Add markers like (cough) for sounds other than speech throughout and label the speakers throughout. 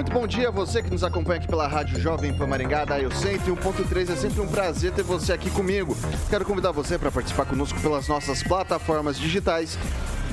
Speaker 1: Muito bom dia a você que nos acompanha aqui pela Rádio Jovem Pan Maringá, da Eu 101.3. É sempre um prazer ter você aqui comigo. Quero convidar você para participar conosco pelas nossas plataformas digitais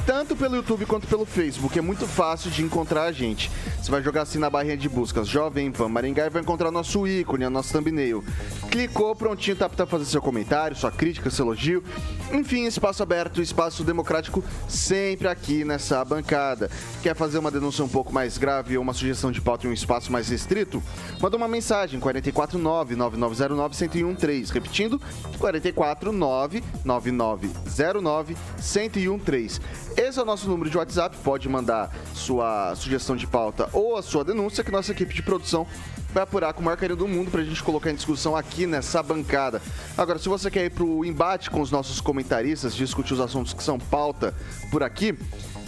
Speaker 1: tanto pelo YouTube quanto pelo Facebook. É muito fácil de encontrar a gente. Você vai jogar assim na barrinha de buscas Jovem Pan Maringá e vai encontrar nosso ícone, a nosso thumbnail. Clicou, prontinho, tá para fazer seu comentário, sua crítica, seu elogio. Enfim, espaço aberto, espaço democrático sempre aqui nessa bancada. Quer fazer uma denúncia um pouco mais grave ou uma sugestão de pauta em um espaço mais restrito? Manda uma mensagem 449 9909 1013. Repetindo, 449 9909 1013. Esse é o nosso número de WhatsApp. Pode mandar sua sugestão de pauta ou a sua denúncia, que nossa equipe de produção vai apurar com o maior carinho do mundo para a gente colocar em discussão aqui nessa bancada. Agora, se você quer ir para o embate com os nossos comentaristas, discutir os assuntos que são pauta por aqui,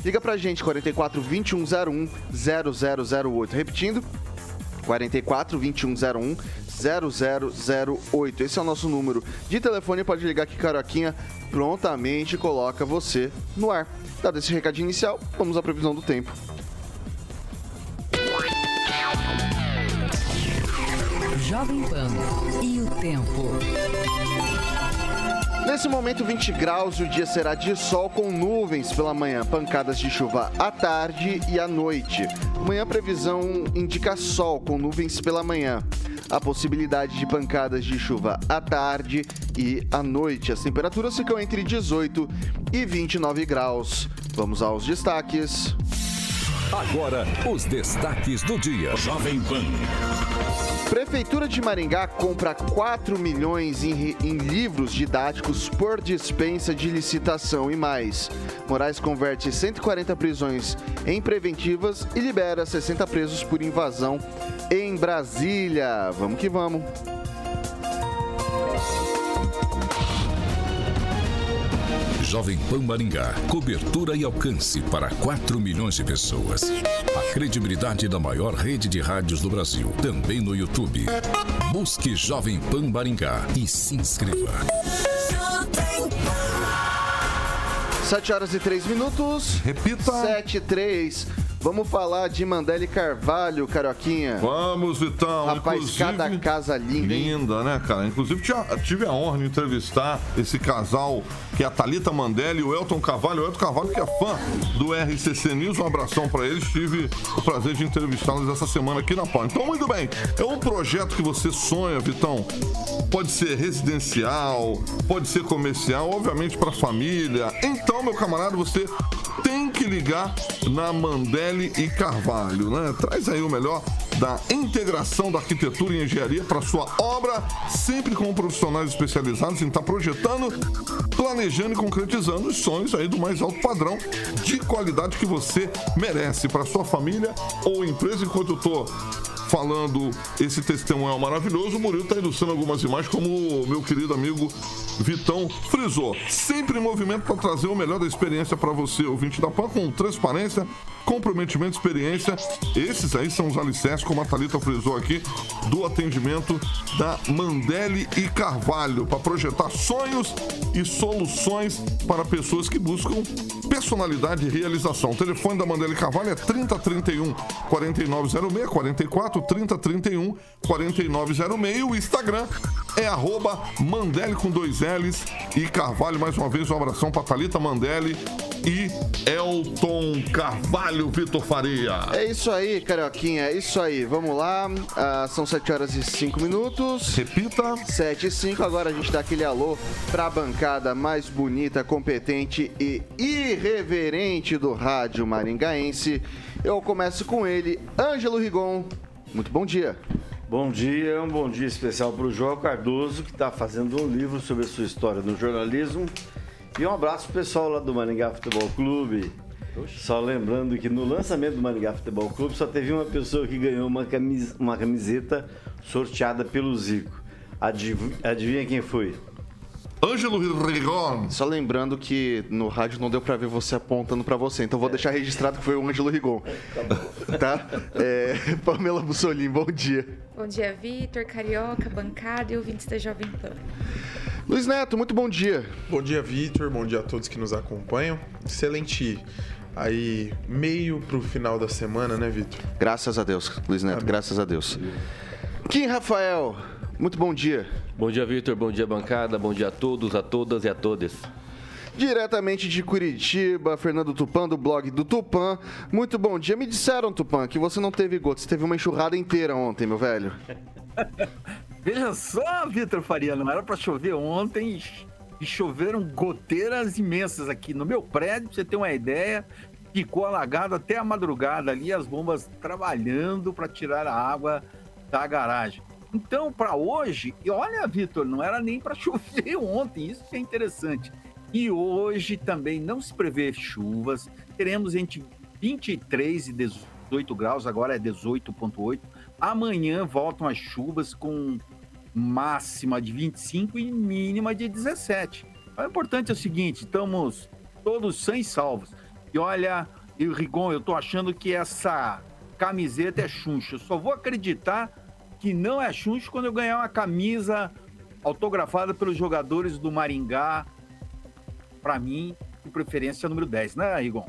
Speaker 1: liga para a gente, 44 2101 0008. Repetindo, 44 2101 0008. Esse é o nosso número de telefone. Pode ligar que Caroquinha prontamente coloca você no ar. Dado esse recadinho inicial, vamos à previsão do tempo.
Speaker 2: Jovem Pan e o tempo.
Speaker 1: Nesse momento, 20 graus e o dia será de sol com nuvens pela manhã, pancadas de chuva à tarde e à noite. Amanhã, previsão indica sol com nuvens pela manhã. A possibilidade de pancadas de chuva à tarde e à noite. As temperaturas ficam entre 18 e 29 graus. Vamos aos destaques.
Speaker 3: Agora, os destaques do dia. Jovem Pan.
Speaker 1: Prefeitura de Maringá compra 4 milhões em, em, livros didáticos por dispensa de licitação e mais. Moraes converte 140 prisões em preventivas e libera 60 presos por invasão em Brasília. Vamos que vamos.
Speaker 3: Jovem Pan Maringá. Cobertura e alcance para 4 milhões de pessoas. A credibilidade da maior rede de rádios do Brasil. Também no YouTube. Busque Jovem Pan Maringá e se inscreva.
Speaker 1: 7 horas e 3 minutos.
Speaker 4: Repita.
Speaker 1: 7 e 3. Vamos falar de Mandele Carvalho, Carioquinha.
Speaker 4: Vamos, Vitão.
Speaker 1: Rapaz, Inclusive, cada casa linda,
Speaker 4: hein? Linda, né, cara? Inclusive, tive a honra de entrevistar esse casal, que é a Thalita Mandele e o Elton Carvalho. O Elton Carvalho, que é fã do RCC News. Um abração para eles. Tive o prazer de entrevistá-los essa semana aqui na PAN. Então, muito bem. É um projeto que você sonha, Vitão. Pode ser residencial, pode ser comercial, obviamente para família. Então, meu camarada, você tem que ligar na Mandelli e Carvalho, né? Traz aí o melhor da integração da arquitetura e engenharia para sua obra, sempre com profissionais especializados em estar tá projetando, planejando e concretizando os sonhos aí do mais alto padrão de qualidade que você merece para sua família ou empresa. Enquanto eu tô falando esse testemunho maravilhoso, o Murilo está ilustrando algumas imagens, como o meu querido amigo Vitão frisou. Sempre em movimento para trazer o melhor da experiência para você, ouvinte da PAN, com transparência, comprometimento, experiência. Esses aí são os alicerces, como a Thalita frisou aqui, do atendimento da Mandele e Carvalho, para projetar sonhos e soluções para pessoas que buscam personalidade e realização. O telefone da Mandele Carvalho é 3031 4906 44 3031 4906. O Instagram é arroba com dois L's e Carvalho. Mais uma vez, um abração para Thalita Mandele e Elton Carvalho Vitor Faria.
Speaker 1: É isso aí, Carioquinha, é isso aí. Vamos lá, ah, são 7 horas e 5 minutos.
Speaker 4: Repita.
Speaker 1: 7 e 5, agora a gente dá aquele alô pra bancada mais bonita, competente e irreverente do rádio maringaense. Eu começo com ele, Ângelo Rigon. Muito bom dia.
Speaker 5: Bom dia, um bom dia especial para o João Cardoso, que está fazendo um livro sobre a sua história no jornalismo. E um abraço pro pessoal lá do Maringá Futebol Clube. Só lembrando que no lançamento do Maringá Futebol Clube só teve uma pessoa que ganhou uma, camis uma camiseta sorteada pelo Zico. Adiv adivinha quem foi?
Speaker 4: Ângelo Rigon.
Speaker 1: Só lembrando que no rádio não deu pra ver você apontando pra você, então vou deixar registrado que foi o Ângelo Rigon. Tá? É, Pamela Bussolim, bom dia.
Speaker 6: Bom dia, Vitor, Carioca, bancada e ouvintes da Jovem Pan.
Speaker 1: Luiz Neto, muito bom dia.
Speaker 7: Bom dia, Vitor. Bom dia a todos que nos acompanham. Excelente aí meio pro final da semana, né, Vitor?
Speaker 1: Graças a Deus, Luiz Neto, Amém. graças a Deus. Kim Rafael, muito bom dia.
Speaker 8: Bom dia, Vitor. Bom dia, bancada. Bom dia a todos, a todas e a todas.
Speaker 1: Diretamente de Curitiba, Fernando Tupan, do blog do Tupan. Muito bom dia. Me disseram, Tupan, que você não teve gota, você teve uma enxurrada inteira ontem, meu velho. (laughs)
Speaker 9: Veja só, Vitor Faria, não era para chover ontem e choveram goteiras imensas aqui no meu prédio, pra você ter uma ideia. Ficou alagado até a madrugada ali, as bombas trabalhando para tirar a água da garagem. Então, para hoje, e olha, Vitor, não era nem para (laughs) chover ontem, isso que é interessante. E hoje também não se prevê chuvas, teremos entre 23 e 18 graus, agora é 18,8. Amanhã voltam as chuvas com máxima de 25 e mínima de 17. O importante é o seguinte: estamos todos sem salvos. E olha, Rigon, eu tô achando que essa camiseta é chuncha. Eu só vou acreditar que não é chuncho quando eu ganhar uma camisa autografada pelos jogadores do Maringá, para mim, de preferência número 10, né, Rigon?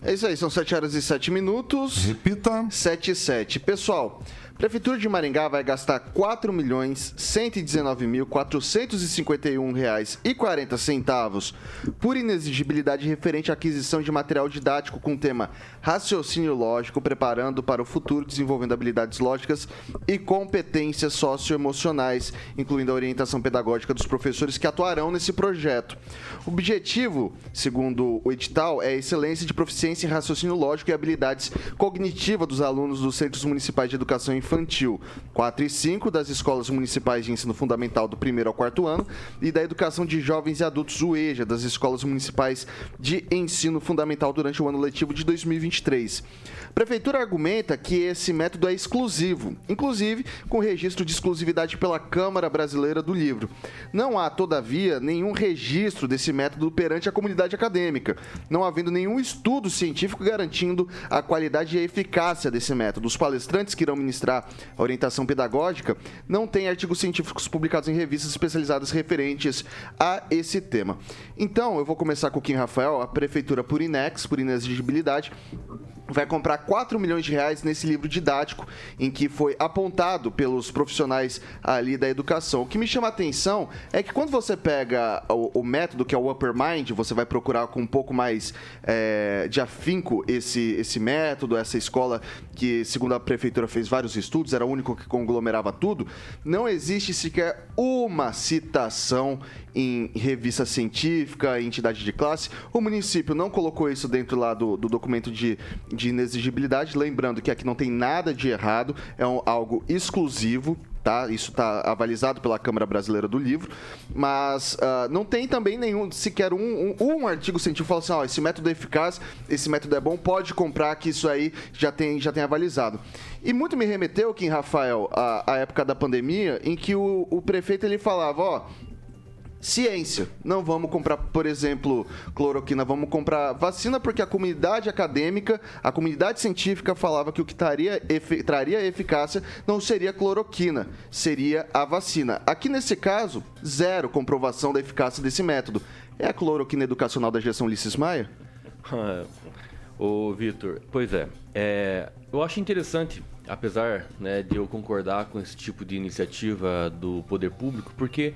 Speaker 1: É isso aí, são 7 horas e 7 minutos.
Speaker 4: Repita.
Speaker 1: 7 e 7. Pessoal, Prefeitura de Maringá vai gastar R$ 4.119.451,40 por inexigibilidade referente à aquisição de material didático com o tema raciocínio lógico, preparando para o futuro, desenvolvendo habilidades lógicas e competências socioemocionais, incluindo a orientação pedagógica dos professores que atuarão nesse projeto. O objetivo, segundo o edital, é a excelência de proficiência em raciocínio lógico e habilidades cognitivas dos alunos dos Centros Municipais de Educação Infantil infantil 4 e 5 das escolas municipais de ensino fundamental do primeiro ao quarto ano e da educação de jovens e adultos UEJA das escolas municipais de ensino fundamental durante o ano letivo de 2023. A prefeitura argumenta que esse método é exclusivo, inclusive com registro de exclusividade pela Câmara Brasileira do Livro. Não há, todavia, nenhum registro desse método perante a comunidade acadêmica, não havendo nenhum estudo científico garantindo a qualidade e a eficácia desse método. Os palestrantes que irão ministrar a orientação pedagógica não têm artigos científicos publicados em revistas especializadas referentes a esse tema. Então, eu vou começar com o Kim Rafael, a prefeitura por inex, por inexigibilidade, vai comprar 4 milhões de reais nesse livro didático em que foi apontado pelos profissionais ali da educação. O que me chama a atenção é que quando você pega o, o método que é o Upper Mind, você vai procurar com um pouco mais é, de afinco esse, esse método, essa escola que, segundo a prefeitura, fez vários estudos, era o único que conglomerava tudo, não existe sequer uma citação em revista científica, em entidade de classe. O município não colocou isso dentro lá do, do documento de, de inexigibilidade, lembrando que aqui não tem nada de errado, é um, algo exclusivo Tá? Isso está avalizado pela Câmara Brasileira do Livro, mas uh, não tem também nenhum, sequer um, um, um artigo científico que fala assim, ó, esse método é eficaz, esse método é bom, pode comprar que isso aí já tem, já tem avalizado. E muito me remeteu, Kim Rafael, à, à época da pandemia, em que o, o prefeito ele falava, ó, ciência. Não vamos comprar, por exemplo, cloroquina, vamos comprar vacina porque a comunidade acadêmica, a comunidade científica falava que o que traria, efe, traria eficácia não seria cloroquina, seria a vacina. Aqui nesse caso, zero comprovação da eficácia desse método. É a cloroquina educacional da gestão Ulisses Maia? (laughs)
Speaker 8: Ô, Vitor, pois é, é, eu acho interessante, apesar né, de eu concordar com esse tipo de iniciativa do poder público, porque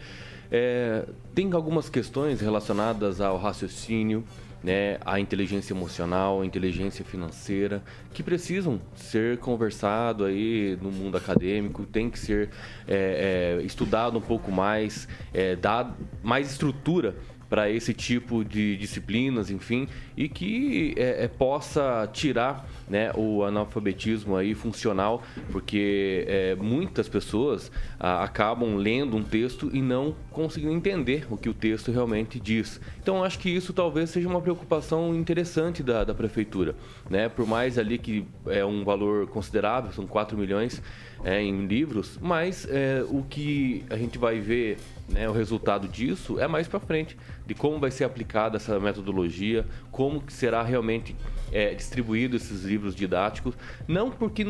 Speaker 8: é, tem algumas questões relacionadas ao raciocínio, né, à inteligência emocional, à inteligência financeira, que precisam ser conversado aí no mundo acadêmico, tem que ser é, é, estudado um pouco mais, é, dar mais estrutura para esse tipo de disciplinas, enfim, e que é, é, possa tirar né, o analfabetismo aí funcional, porque é, muitas pessoas a, acabam lendo um texto e não conseguindo entender o que o texto realmente diz. Então acho que isso talvez seja uma preocupação interessante da, da prefeitura, né? Por mais ali que é um valor considerável, são 4 milhões é, em livros, mas é, o que a gente vai ver né, o resultado disso é mais para frente, de como vai ser aplicada essa metodologia, como será realmente é, distribuído esses livros didáticos. Não porque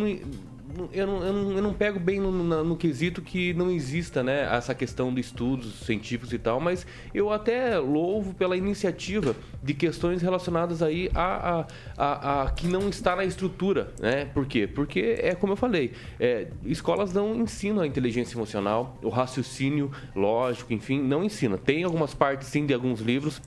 Speaker 8: eu não, eu não, eu não pego bem no, no, no, quesito que não exista né, essa questão de estudos científicos e tal, mas eu até louvo pela iniciativa de questões relacionadas aí a, a, a, a que não está na estrutura. Né? Por quê? Porque, é como eu falei, é, escolas não ensinam a inteligência emocional, o raciocínio lógico, enfim, não ensina. Tem algumas partes, sim, de alguns livros,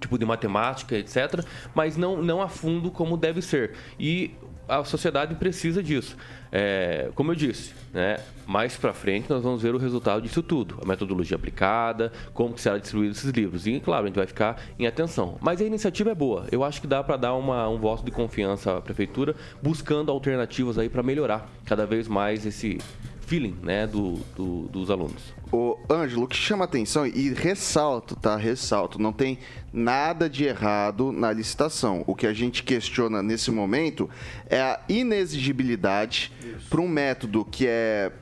Speaker 8: tipo de matemática, etc., mas não, não a fundo como deve ser. E a sociedade precisa disso. É, como eu disse, né, mais para frente nós vamos ver o resultado disso tudo, a metodologia aplicada, como que será distribuído esses livros. E, claro, a gente vai ficar em atenção. Mas a iniciativa é boa. Eu acho que dá para dar uma, um voto de confiança à prefeitura, buscando alternativas aí para melhorar cada vez mais esse feeling né, do, do, dos alunos.
Speaker 1: O Ângelo, o que chama atenção e ressalto, tá? Ressalto, não tem nada de errado na licitação. O que a gente questiona nesse momento é a inexigibilidade para um método que é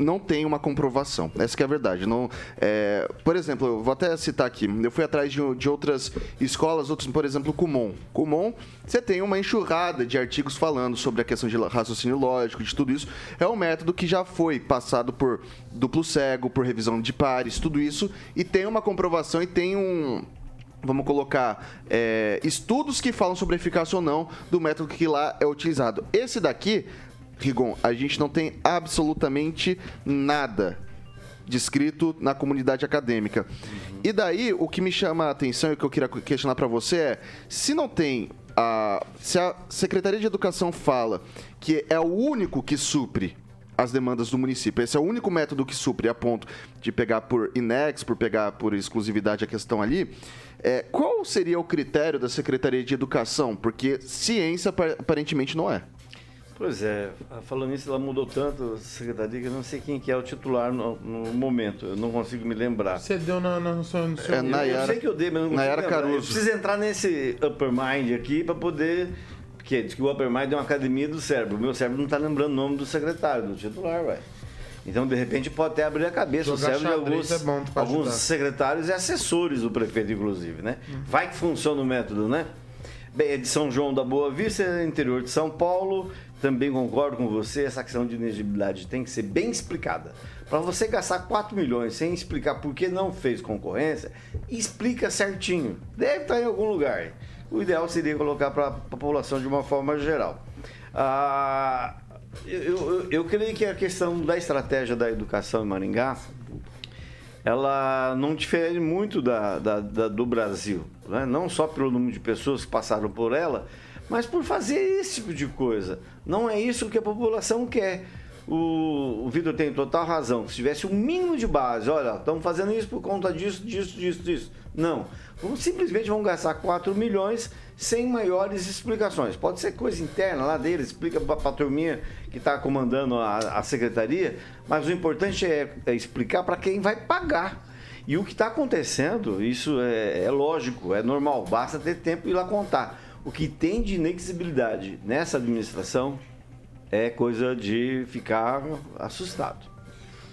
Speaker 1: não tem uma comprovação. Essa que é a verdade. Não, é, por exemplo, eu vou até citar aqui. Eu fui atrás de, de outras escolas, outros, por exemplo, Kumon. Kumon, você tem uma enxurrada de artigos falando sobre a questão de raciocínio lógico, de tudo isso. É um método que já foi passado por duplo cego, por revisão de pares, tudo isso, e tem uma comprovação e tem um vamos colocar é, estudos que falam sobre eficácia ou não do método que lá é utilizado. Esse daqui Rigon, a gente não tem absolutamente nada descrito na comunidade acadêmica. Uhum. E daí, o que me chama a atenção e o que eu queria questionar para você é: se não tem a. Se a Secretaria de Educação fala que é o único que supre as demandas do município. Esse é o único método que supre a ponto de pegar por INEX, por pegar por exclusividade a questão ali. É, qual seria o critério da Secretaria de Educação? Porque ciência aparentemente não é.
Speaker 5: Pois é, falando nisso, ela mudou tanto, a secretaria, que eu não sei quem que é o titular no, no momento, eu não consigo me lembrar.
Speaker 7: Você deu na, na, no seu, no seu...
Speaker 1: É, Nayara,
Speaker 5: eu sei que eu dei, mas não
Speaker 1: Nayara Caruso. Eu
Speaker 5: preciso entrar nesse upper mind aqui para poder... Porque diz que o upper mind é uma academia do cérebro. O meu cérebro não está lembrando o nome do secretário, do titular, vai. Então, de repente, pode até abrir a cabeça. Jogar o cérebro de alguns, é alguns secretários e assessores do prefeito, inclusive, né? Uhum. Vai que funciona o método, né? Bem, é de São João da Boa Vista, interior de São Paulo, também concordo com você, essa questão de inegibilidade tem que ser bem explicada. Para você gastar 4 milhões sem explicar por que não fez concorrência, explica certinho. Deve estar em algum lugar. O ideal seria colocar para a população de uma forma geral. Ah, eu, eu, eu creio que a questão da estratégia da educação em Maringá ela não difere muito da, da, da do Brasil. Né? Não só pelo número de pessoas que passaram por ela, mas por fazer esse tipo de coisa. Não é isso que a população quer. O, o Vitor tem total razão. Se tivesse um mínimo de base, olha, estamos fazendo isso por conta disso, disso, disso, disso. Não. Simplesmente vão gastar 4 milhões sem maiores explicações. Pode ser coisa interna lá dele, explica para a turminha que está comandando a, a, secretaria, mas o importante é, é explicar para quem vai pagar. E o que está acontecendo, isso é, é lógico, é normal, basta ter tempo e ir lá contar o que tem de inexigibilidade nessa administração é coisa de ficar assustado.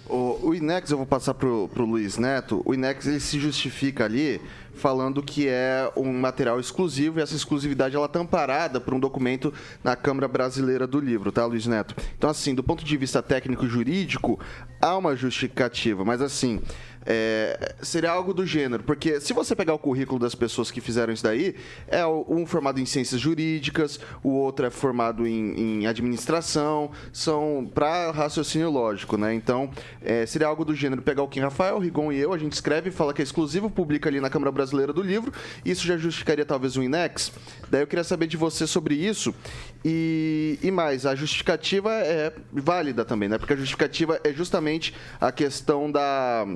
Speaker 1: O, o INEX, eu vou passar para o Luiz Neto, o INEX ele se justifica ali falando que é um material exclusivo e essa exclusividade ela está amparada por um documento na Câmara Brasileira do Livro, tá, Luiz Neto? Então, assim, do ponto de vista técnico-jurídico, há uma justificativa, mas assim, é, seria algo do gênero, porque se você pegar o currículo das pessoas que fizeram isso daí, é um formado em ciências jurídicas, o outro é formado em, em administração, são para raciocínio lógico, né? Então, é, seria algo do gênero pegar o Kim Rafael, Rigon e eu, a gente escreve, fala que é exclusivo, publica ali na Câmara Brasileira do Livro, isso já justificaria talvez um INEX. Daí eu queria saber de você sobre isso e, e mais, a justificativa é válida também, né? Porque a justificativa é justamente a questão da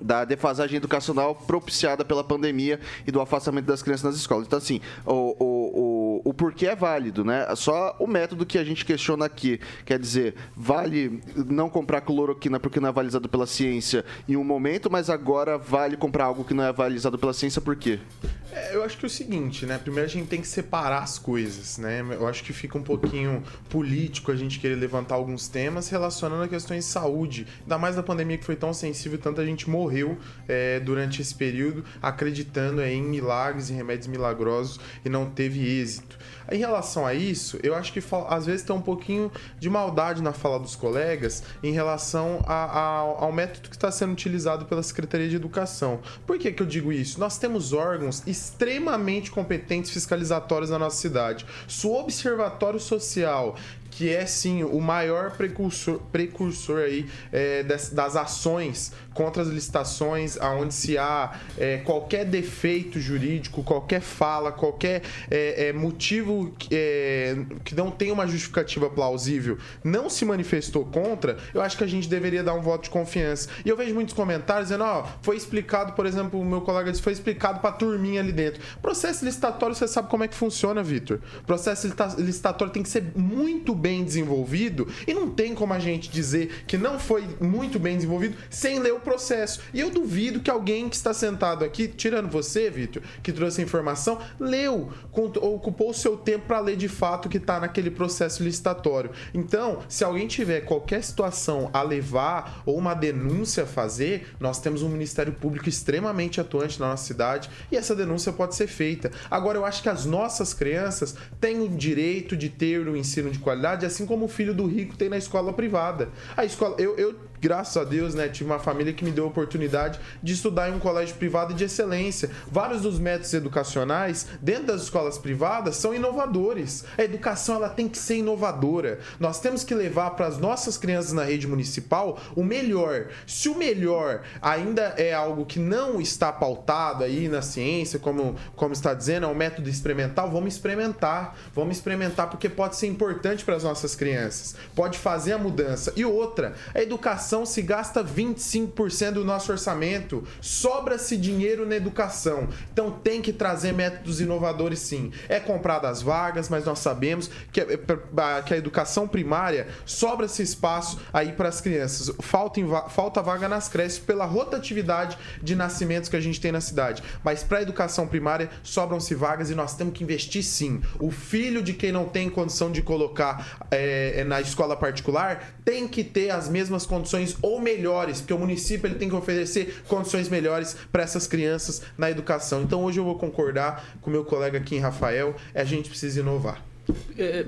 Speaker 1: da defasagem educacional propiciada pela pandemia e do afastamento das crianças nas escolas. Então, assim, o, porquê é válido, né? Só o método que a gente questiona aqui, quer dizer, vale não comprar cloroquina porque não é avalizado pela ciência em um momento, mas agora vale comprar algo que não é avalizado pela ciência por quê?
Speaker 7: É, eu acho que é o seguinte, né? Primeiro a gente tem que separar as coisas, né? Eu acho que fica um pouquinho político a gente querer levantar alguns temas relacionando a questões de saúde. Ainda mais na pandemia que foi tão sensível, tanta gente morreu é, durante esse período acreditando é, em milagres, em remédios milagrosos e não teve êxito. Em relação a isso, eu acho que às vezes tem um pouquinho de maldade na fala dos colegas em relação a, a, ao método que está sendo utilizado pela Secretaria de Educação. Por que, que eu digo isso? Nós temos órgãos extremamente competentes fiscalizatórios na nossa cidade. Se o Observatório Social que é sim o maior precursor, precursor aí é, das, das, ações contra as licitações, aonde se há é, qualquer defeito jurídico, qualquer fala, qualquer é, é motivo é, que não tem uma justificativa plausível, não se manifestou contra, eu acho que a gente deveria dar um voto de confiança. E eu vejo muitos comentários dizendo, ó, foi explicado, por exemplo, o meu colega disse, foi explicado pra turminha ali dentro. Processo licitatório, você sabe como é que funciona, Vitor. Processo licitatório tem que ser muito bem bem desenvolvido e não tem como a gente dizer que não foi muito bem desenvolvido sem ler o processo. E eu duvido que alguém que está sentado aqui, tirando você, Vitor, que trouxe a informação, leu, ocupou o seu tempo para ler de fato o que está naquele processo licitatório. Então, se alguém tiver qualquer situação a levar ou uma denúncia a fazer, nós temos um Ministério Público extremamente atuante na nossa cidade e essa denúncia pode ser feita. Agora, eu acho que as nossas crianças têm o direito de ter o ensino de qualidade assim como o filho do rico tem na escola privada. A escola, eu, eu graças a Deus, né, tive uma família que me deu a oportunidade de estudar em um colégio privado de excelência. Vários dos métodos educacionais dentro das escolas privadas são inovadores. A educação ela tem que ser inovadora. Nós temos que levar para as nossas crianças na rede municipal o melhor. Se o melhor ainda é algo que não está pautado aí na ciência, como, como está dizendo, é um método experimental, vamos experimentar. Vamos experimentar porque pode ser importante para as nossas crianças. Pode fazer a mudança. E outra, a educação educação se gasta 25% do nosso orçamento. Sobra-se dinheiro na educação. Então tem que trazer métodos inovadores sim. É comprado as vagas, mas nós sabemos que, é, é, que a educação primária sobra-se espaço aí para as crianças. Falta, falta vaga nas creches pela rotatividade de nascimentos que a gente tem na cidade. Mas para a educação primária sobram-se vagas e nós temos que investir sim. O filho de quem não tem condição de colocar é, na escola particular tem que ter as mesmas condições condições ou melhores, porque o município ele tem que oferecer condições melhores para essas crianças na educação. Então hoje eu vou concordar com meu colega aqui em Rafael, a gente precisa inovar.
Speaker 5: É,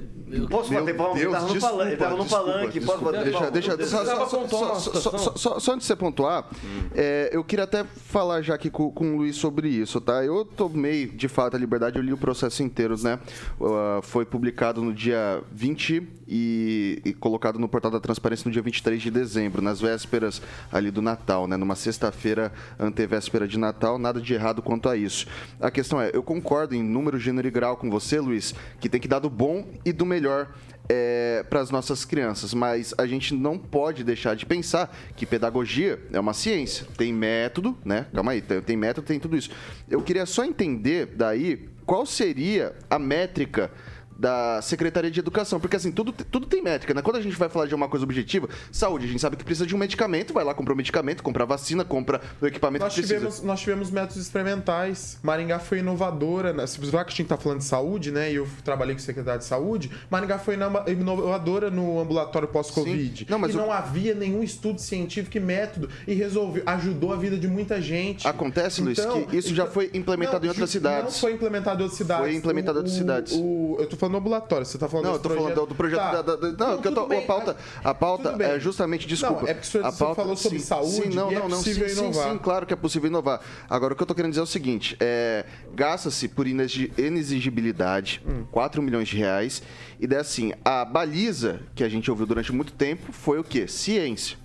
Speaker 5: posso bater palma? Ele estava no palanque. Tava no palanque. Posso bater
Speaker 1: deixa, deixa, deixa, só, só, só, só, só, antes de você pontuar, hum. é, eu queria até falar já aqui com, com o Luiz sobre isso, tá? Eu tomei, de fato, a liberdade, eu li o processo inteiro, né? Uh, foi publicado no dia 20 e, e, colocado no portal da transparência no dia 23 de dezembro, nas vésperas ali do Natal, né? Numa sexta-feira antevéspera de Natal, nada de errado quanto a isso. A questão é, eu concordo em número, gênero e grau com você, Luiz, que tem que dar do bom e do melhor é, para as nossas crianças, mas a gente não pode deixar de pensar que pedagogia é uma ciência, tem método, né? Calma aí, tem, tem método, tem tudo isso. Eu queria só entender daí qual seria a métrica da Secretaria de Educação. Porque assim, tudo, tudo tem métrica, né? Quando a gente vai falar de uma coisa objetiva, saúde, a gente sabe que precisa de um medicamento, vai lá, compra o um medicamento, compra a vacina, compra o equipamento
Speaker 7: nós
Speaker 1: que
Speaker 7: precisa. Tivemos, nós tivemos métodos experimentais. Maringá foi inovadora, né? Se já que a gente tá falando de saúde, né? E eu trabalhei com o secretário de saúde, Maringá foi inovadora no ambulatório pós-Covid. Não, mas e não havia nenhum estudo científico e método e resolveu, ajudou a vida de muita gente.
Speaker 1: Acontece, Luiz, então, que isso já foi implementado não, em outras cidades.
Speaker 7: Não foi implementado em outras cidades.
Speaker 1: Foi implementado em outras cidades.
Speaker 7: O, eu tô falando no ambulatório, você tá falando
Speaker 1: Não, eu tô projeto... falando do projeto tá. da, da, Não, que eu tô, bem, a pauta, a pauta é justamente, desculpa.
Speaker 7: Não, é porque a pauta, falou sobre sim, saúde sim, não, não, é não, possível
Speaker 1: sim,
Speaker 7: inovar.
Speaker 1: Sim, sim, claro que é possível inovar. Agora, o que eu tô querendo dizer é o seguinte, é, gasta-se por inexigibilidade hum. 4 milhões de reais e daí assim, a baliza que a gente ouviu durante muito tempo foi o quê? Ciência.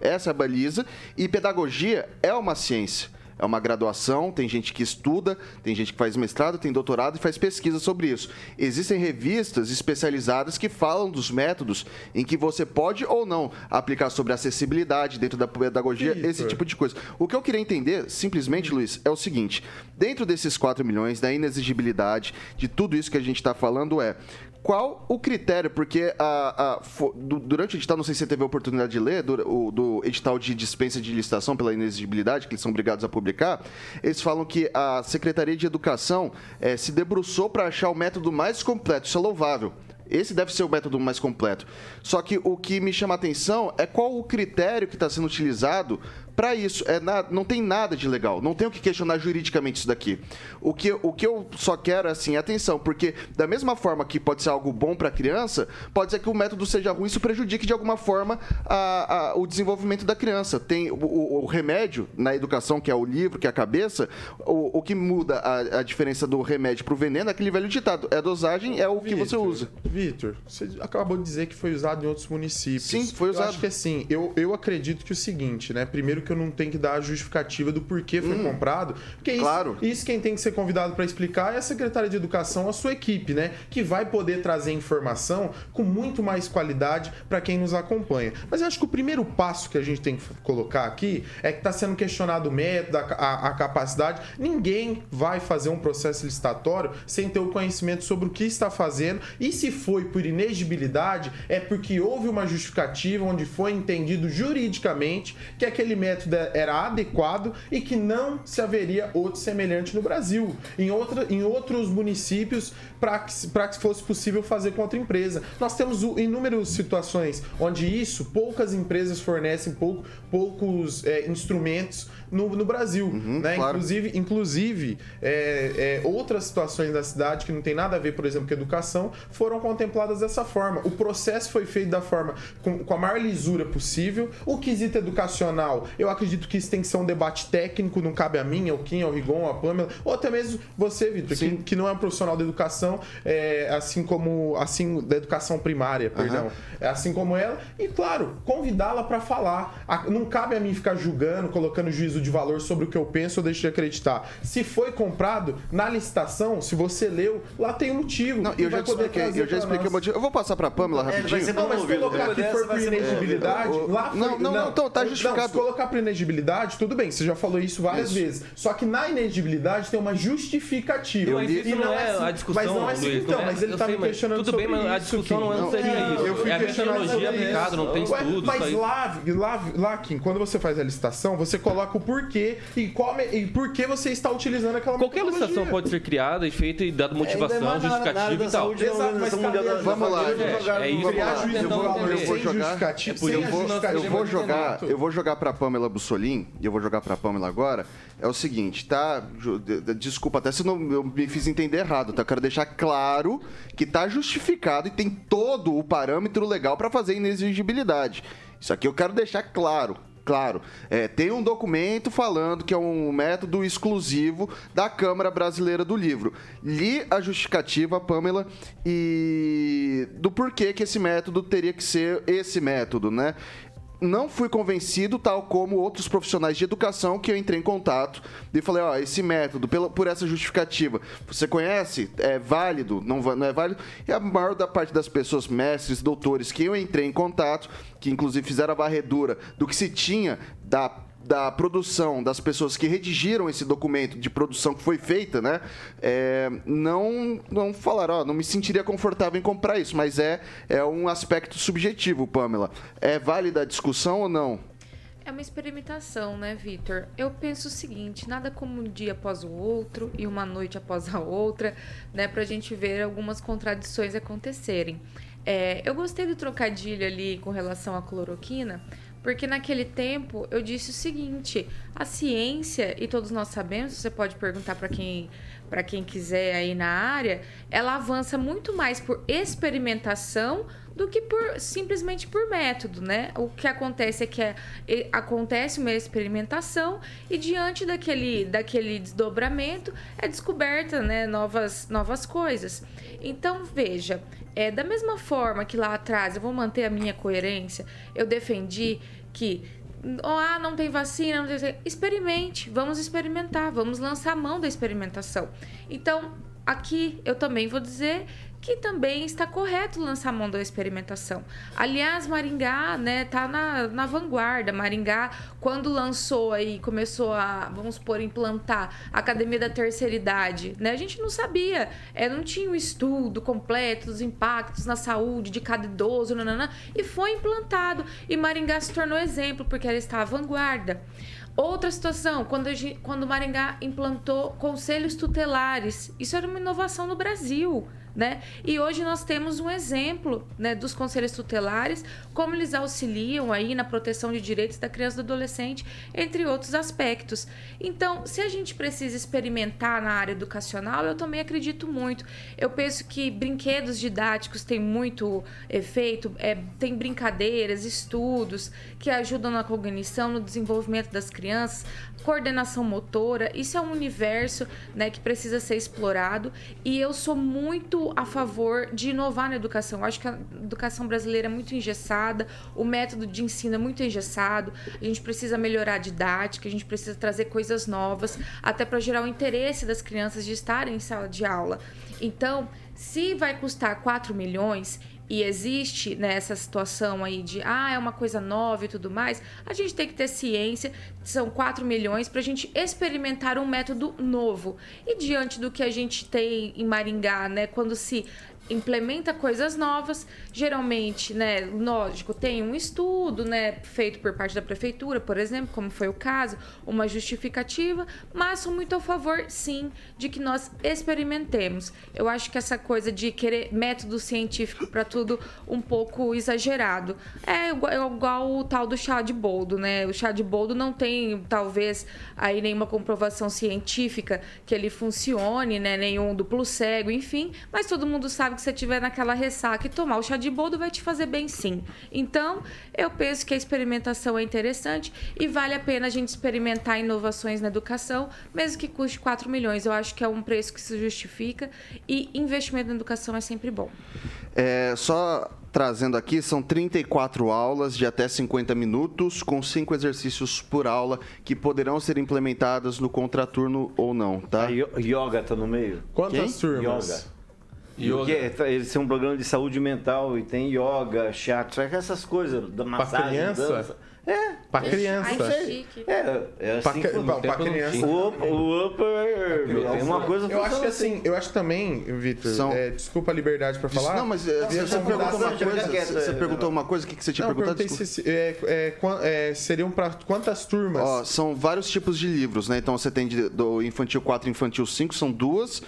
Speaker 1: Essa é a baliza e pedagogia é uma ciência É uma graduação, tem gente que estuda, tem gente que faz mestrado, tem doutorado e faz pesquisa sobre isso. Existem revistas especializadas que falam dos métodos em que você pode ou não aplicar sobre acessibilidade dentro da pedagogia, esse tipo de coisa. O que eu queria entender, simplesmente, Luiz, é o seguinte: dentro desses 4 milhões, da inexigibilidade, de tudo isso que a gente está falando, é qual o critério? Porque a, a- fo- du- durante o edital, não sei se você teve a oportunidade de ler, do, do edital de dispensa de licitação pela inexigibilidade, que eles são obrigados a publicar, eles falam que a Secretaria de Educação eh, se debruçou para achar o método mais completo. Isso é louvável. Esse deve ser o método mais completo. Só que o que me chama a atenção é qual o critério que está sendo utilizado para isso. É na- não tem nada de legal. Não tem o que questionar juridicamente isso daqui. O que, o que eu só quero assim, é atenção, porque da mesma forma que pode ser algo bom para a criança, pode ser que o método seja ruim e isso prejudique de alguma forma a- a- o desenvolvimento da criança. Tem o, o- o remédio na educação, que é o livro, que é a cabeça, o, o que muda a, a diferença do remédio para o veneno é aquele velho ditado. É a dosagem, é o que você usa.
Speaker 7: Vitor, você acabou de dizer que foi usado em outros municípios.
Speaker 1: Sim, foi usado.
Speaker 7: Eu acho que assim, eu, eu acredito que o seguinte, né? Primeiro que eu não tenho que dar a justificativa do porquê foi comprado. Porque isso,
Speaker 1: Hum, claro.
Speaker 7: isso quem tem que ser convidado para explicar é a Secretaria de Educação, a sua equipe, né? Que vai poder trazer informação com muito mais qualidade para quem nos acompanha. Mas eu acho que o primeiro passo que a gente tem que colocar aqui é que está sendo questionado o método, a, a- a capacidade. Ninguém vai fazer um processo licitatório sem ter o conhecimento sobre o que está fazendo. E se foi por inegibilidade, é porque houve uma justificativa onde foi entendido juridicamente que aquele método era adequado e que não se haveria outro semelhante no Brasil, em, outra, em outros municípios, para que, que fosse possível fazer com outra empresa. Nós temos inúmeras situações onde isso, poucas empresas fornecem pouco, poucos é, instrumentos no, no Brasil. né?
Speaker 1: claro.
Speaker 7: Inclusive, inclusive é, é, outras situações da cidade que não tem nada a ver, por exemplo, com educação, foram contempladas dessa forma. O processo foi feito da forma com, com a maior lisura possível. O quesito educacional, eu acredito que isso tem que ser um debate técnico, não cabe a mim, ao Kim, ao Rigon, à Pamela, ou até mesmo você, Vitor, que, que não é um profissional da educação, é, assim como assim da educação primária, perdão, é assim como ela, e claro, convidá-la para falar. Não cabe a mim ficar julgando, colocando juízo de valor sobre o que eu penso ou deixo de acreditar. Se foi comprado na licitação, se você leu, lá tem um motivo.
Speaker 1: Não,
Speaker 7: e
Speaker 1: eu já
Speaker 7: vai poder
Speaker 1: expliquei, eu já expliquei o motivo. Eu vou passar pra Pamela
Speaker 5: É,
Speaker 1: rapidinho.
Speaker 5: ser
Speaker 7: Não, mas colocar for
Speaker 5: vai
Speaker 7: por inegibilidade,
Speaker 1: promovido.
Speaker 7: lá foi,
Speaker 1: Não, não, não, então, tá justificado.
Speaker 7: se colocar por inegibilidade, tudo bem, você já falou isso várias
Speaker 1: Isso.
Speaker 7: vezes. Só que na inegibilidade tem uma justificativa.
Speaker 8: Mas
Speaker 7: E
Speaker 8: isso não é
Speaker 7: assim-
Speaker 8: a discussão,
Speaker 7: Mas não é assim,
Speaker 8: Luiz,
Speaker 7: então,
Speaker 8: não é-
Speaker 7: mas ele
Speaker 8: eu
Speaker 7: tá
Speaker 8: sei,
Speaker 7: me questionando
Speaker 8: tudo
Speaker 7: sobre
Speaker 8: bem, mas a discussão não seria isso.
Speaker 7: Eu fui
Speaker 8: É a metodologia aplicada, não tem estudo,
Speaker 7: Mas lá, lá, Kim, quando você faz a licitação, você coloca o porquê e, qual, e por que você está utilizando aquela
Speaker 8: Qualquer
Speaker 7: metodologia.
Speaker 8: licitação pode ser criada e feita e dada motivação,
Speaker 5: na- na área
Speaker 8: justificativa e tal.
Speaker 5: saúde,
Speaker 7: Exato, mas cadê
Speaker 1: Vamos lá,
Speaker 8: É
Speaker 5: no
Speaker 8: isso eu
Speaker 1: vou jogar-
Speaker 8: É
Speaker 1: Eu vou jogar, eu vou jogar pra Pamela Bussolin e eu vou jogar pra Pamela agora. É o seguinte, tá? Desculpa até se não, eu me fiz entender errado, tá? Eu quero deixar claro que tá justificado e tem todo o parâmetro legal pra fazer inexigibilidade. Isso aqui eu quero deixar claro. Claro, É, tem um documento falando que é um método exclusivo da Câmara Brasileira do Livro. Li a justificativa, Pamela, e do porquê que esse método teria que ser esse método, né? Não fui convencido, tal como outros profissionais de educação que eu entrei em contato e falei, ó, esse método, pela, por essa justificativa, você conhece? É válido? Não, não é válido? E a maior da parte das pessoas, mestres, doutores, que eu entrei em contato, que inclusive fizeram a varredura do que se tinha da da produção, das pessoas que redigiram esse documento de produção que foi feita, né? é, não, não falaram, ó, não me sentiria confortável em comprar isso, mas é, é um aspecto subjetivo, Pamela. É válida a discussão ou não?
Speaker 6: É uma experimentação, né, Vitor? Eu penso o seguinte: nada como um dia após o outro e uma noite após a outra, né, pra gente ver algumas contradições acontecerem. É, eu gostei do trocadilho ali com relação à cloroquina, porque naquele tempo eu disse o seguinte: a ciência, e todos nós sabemos, você pode perguntar para quem quem quiser aí na área, ela avança muito mais por experimentação do que por simplesmente por método, né? O que acontece é que é, acontece uma experimentação e diante daquele, daquele desdobramento é descoberta, né, novas, novas coisas. Então veja, é da mesma forma que lá atrás eu vou manter a minha coerência, eu defendi que ah, não tem vacina, não tem... experimente, vamos experimentar, vamos lançar a mão da experimentação. Então, aqui eu também vou dizer que também está correto lançar mão da experimentação. Aliás, Maringá, né, tá na, na vanguarda. Maringá, quando lançou aí, começou a, vamos por implantar a Academia da Terceira Idade, né, a gente não sabia, é, não tinha um estudo completo dos impactos na saúde de cada idoso, nanana, e foi implantado. E Maringá se tornou exemplo, porque ela está à vanguarda. Outra situação, quando, gente, quando Maringá implantou conselhos tutelares, isso era uma inovação no Brasil. Né? E hoje nós temos um exemplo né, dos conselhos tutelares, como eles auxiliam aí na proteção de direitos da criança e do adolescente, entre outros aspectos. Então, se a gente precisa experimentar na área educacional, eu também acredito muito. Eu penso que brinquedos didáticos têm muito efeito, é, tem brincadeiras, estudos que ajudam na cognição, no desenvolvimento das crianças, coordenação motora, isso é um universo né, que precisa ser explorado e eu sou muito a favor de inovar na educação. Eu acho que a educação brasileira é muito engessada, o método de ensino é muito engessado, a gente precisa melhorar a didática, a gente precisa trazer coisas novas, até para gerar o interesse das crianças de estarem em sala de aula. Então, se vai custar 4 milhões e existe nessa né, situação aí de ah, é uma coisa nova e tudo mais, a gente tem que ter ciência, são 4 milhões para a gente experimentar um método novo. E diante do que a gente tem em Maringá, né, quando se implementa coisas novas, geralmente, né, lógico, tem um estudo, né, feito por parte da prefeitura, por exemplo, como foi o caso, uma justificativa, mas sou muito a favor, sim, de que nós experimentemos. Eu acho que essa coisa de querer método científico para tudo um pouco exagerado. É igual, é igual o tal do chá de boldo, né? O chá de boldo não tem, talvez, aí nenhuma comprovação científica que ele funcione, né, nenhum duplo cego, enfim, mas todo mundo sabe que você tiver naquela ressaca e tomar o chá de boldo vai te fazer bem sim. Então, eu penso que a experimentação é interessante e vale a pena a gente experimentar inovações na educação, mesmo que custe 4 milhões. Eu acho que é um preço que se justifica e investimento na educação é sempre bom.
Speaker 1: É, só trazendo aqui, são 34 aulas de até 50 minutos, com cinco exercícios por aula, que poderão ser implementadas no contraturno ou não, tá? A
Speaker 5: yoga tá no meio?
Speaker 7: Quantas Quem? turmas?
Speaker 5: Yoga. Yoga. É, eles têm um programa de saúde mental e tem yoga, chakra, essas coisas, da massagem,
Speaker 7: criança?
Speaker 5: dança. É.
Speaker 7: Pra criança.
Speaker 5: Ai, é, é assim. Pra,
Speaker 7: pra, pra criança.
Speaker 5: O, o upper é uma coisa
Speaker 7: Eu acho que assim, eu acho também, Vitor, São... é, desculpa a liberdade pra falar.
Speaker 1: Não, mas é, você, perguntou uma coisa, você perguntou uma coisa, o que, que você tinha não, perguntado?
Speaker 7: Se, é, é, é, seriam para quantas turmas?
Speaker 1: Ó, são vários tipos de livros, né? Então você tem de, do infantil 4 e infantil 5, são duas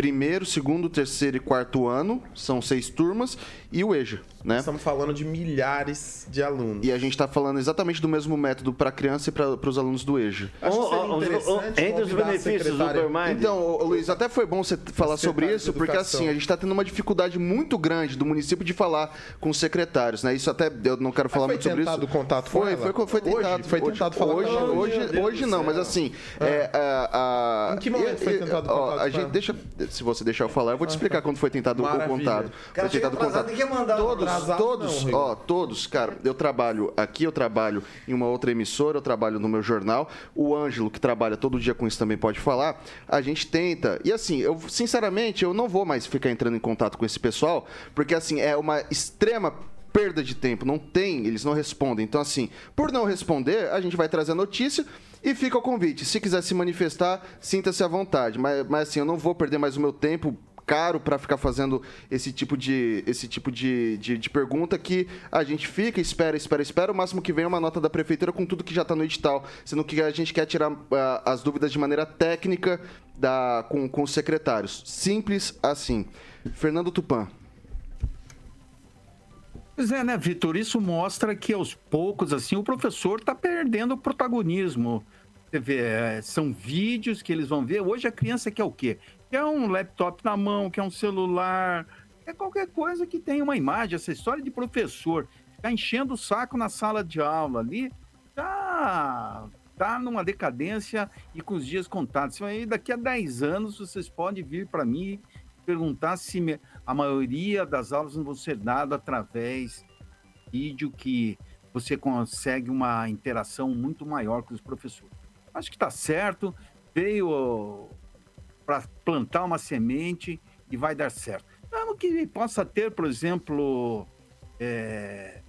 Speaker 1: primeiro, segundo, terceiro e quarto ano, são seis turmas, e o EJA, né?
Speaker 7: Estamos falando de milhares de alunos.
Speaker 1: E a gente está falando exatamente do mesmo método para criança e para os alunos do EJA.
Speaker 5: Acho que seria interessante entre os benefícios do Supermind.
Speaker 1: Então, Luiz, até foi bom você falar sobre isso, porque assim, a gente está tendo uma dificuldade muito grande do município de falar com os secretários, né? Isso até eu não quero falar muito sobre isso.
Speaker 7: Foi tentado contato
Speaker 1: foi,
Speaker 7: foi,
Speaker 1: foi, foi tentado.
Speaker 7: Hoje, foi tentado
Speaker 1: hoje,
Speaker 7: falar
Speaker 1: hoje, hoje, hoje não, mas assim, ah. é, a,
Speaker 7: a, em que momento foi tentado contato?
Speaker 1: A gente deixa, se você deixar eu falar, eu vou te explicar quando foi tentado o contato.
Speaker 5: Cara, foi tentado o contato.
Speaker 1: Todos todos, não, ó, todos, cara, eu trabalho aqui, eu trabalho em uma outra emissora, eu trabalho no meu jornal. O Ângelo, que trabalha todo dia com isso, também pode falar. A gente tenta. E assim, eu, sinceramente, eu não vou mais ficar entrando em contato com esse pessoal, porque assim, é uma extrema perda de tempo, não tem, eles não respondem. Então, assim, por não responder, a gente vai trazer a notícia e fica o convite. Se quiser se manifestar, sinta-se à vontade. Mas, mas, assim, eu não vou perder mais o meu tempo caro para ficar fazendo esse tipo de, esse tipo de, de, de, pergunta que a gente fica, espera, espera, espera. O máximo que vem é uma nota da prefeitura com tudo que já está no edital, sendo que a gente quer tirar uh, as dúvidas de maneira técnica da, com, com os secretários. Simples assim. Fernando Tupan.
Speaker 9: Pois é, né, Vitor? Isso mostra que aos poucos, assim, o professor está perdendo o protagonismo. Você vê, é, são vídeos que eles vão ver. Hoje a criança quer o quê? Quer um laptop na mão, quer um celular, quer qualquer coisa que tenha uma imagem. Essa história de professor ficar enchendo o saco na sala de aula ali, tá, tá numa decadência e com os dias contados. Aí daqui a 10 anos vocês podem vir para mim perguntar se me, a maioria das aulas não vão ser dadas através de vídeo que você consegue uma interação muito maior com os professores. Acho que está certo, veio para plantar uma semente e vai dar certo. Mesmo que possa ter, por exemplo, é...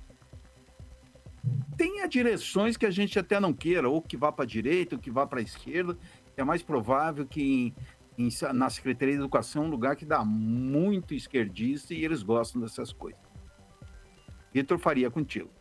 Speaker 9: tenha direções que a gente até não queira, ou que vá para a direita, ou que vá para a esquerda. É mais provável que em, em, na Secretaria de Educação é um lugar que dá muito esquerdista e eles gostam dessas coisas. Vitor Faria, contigo.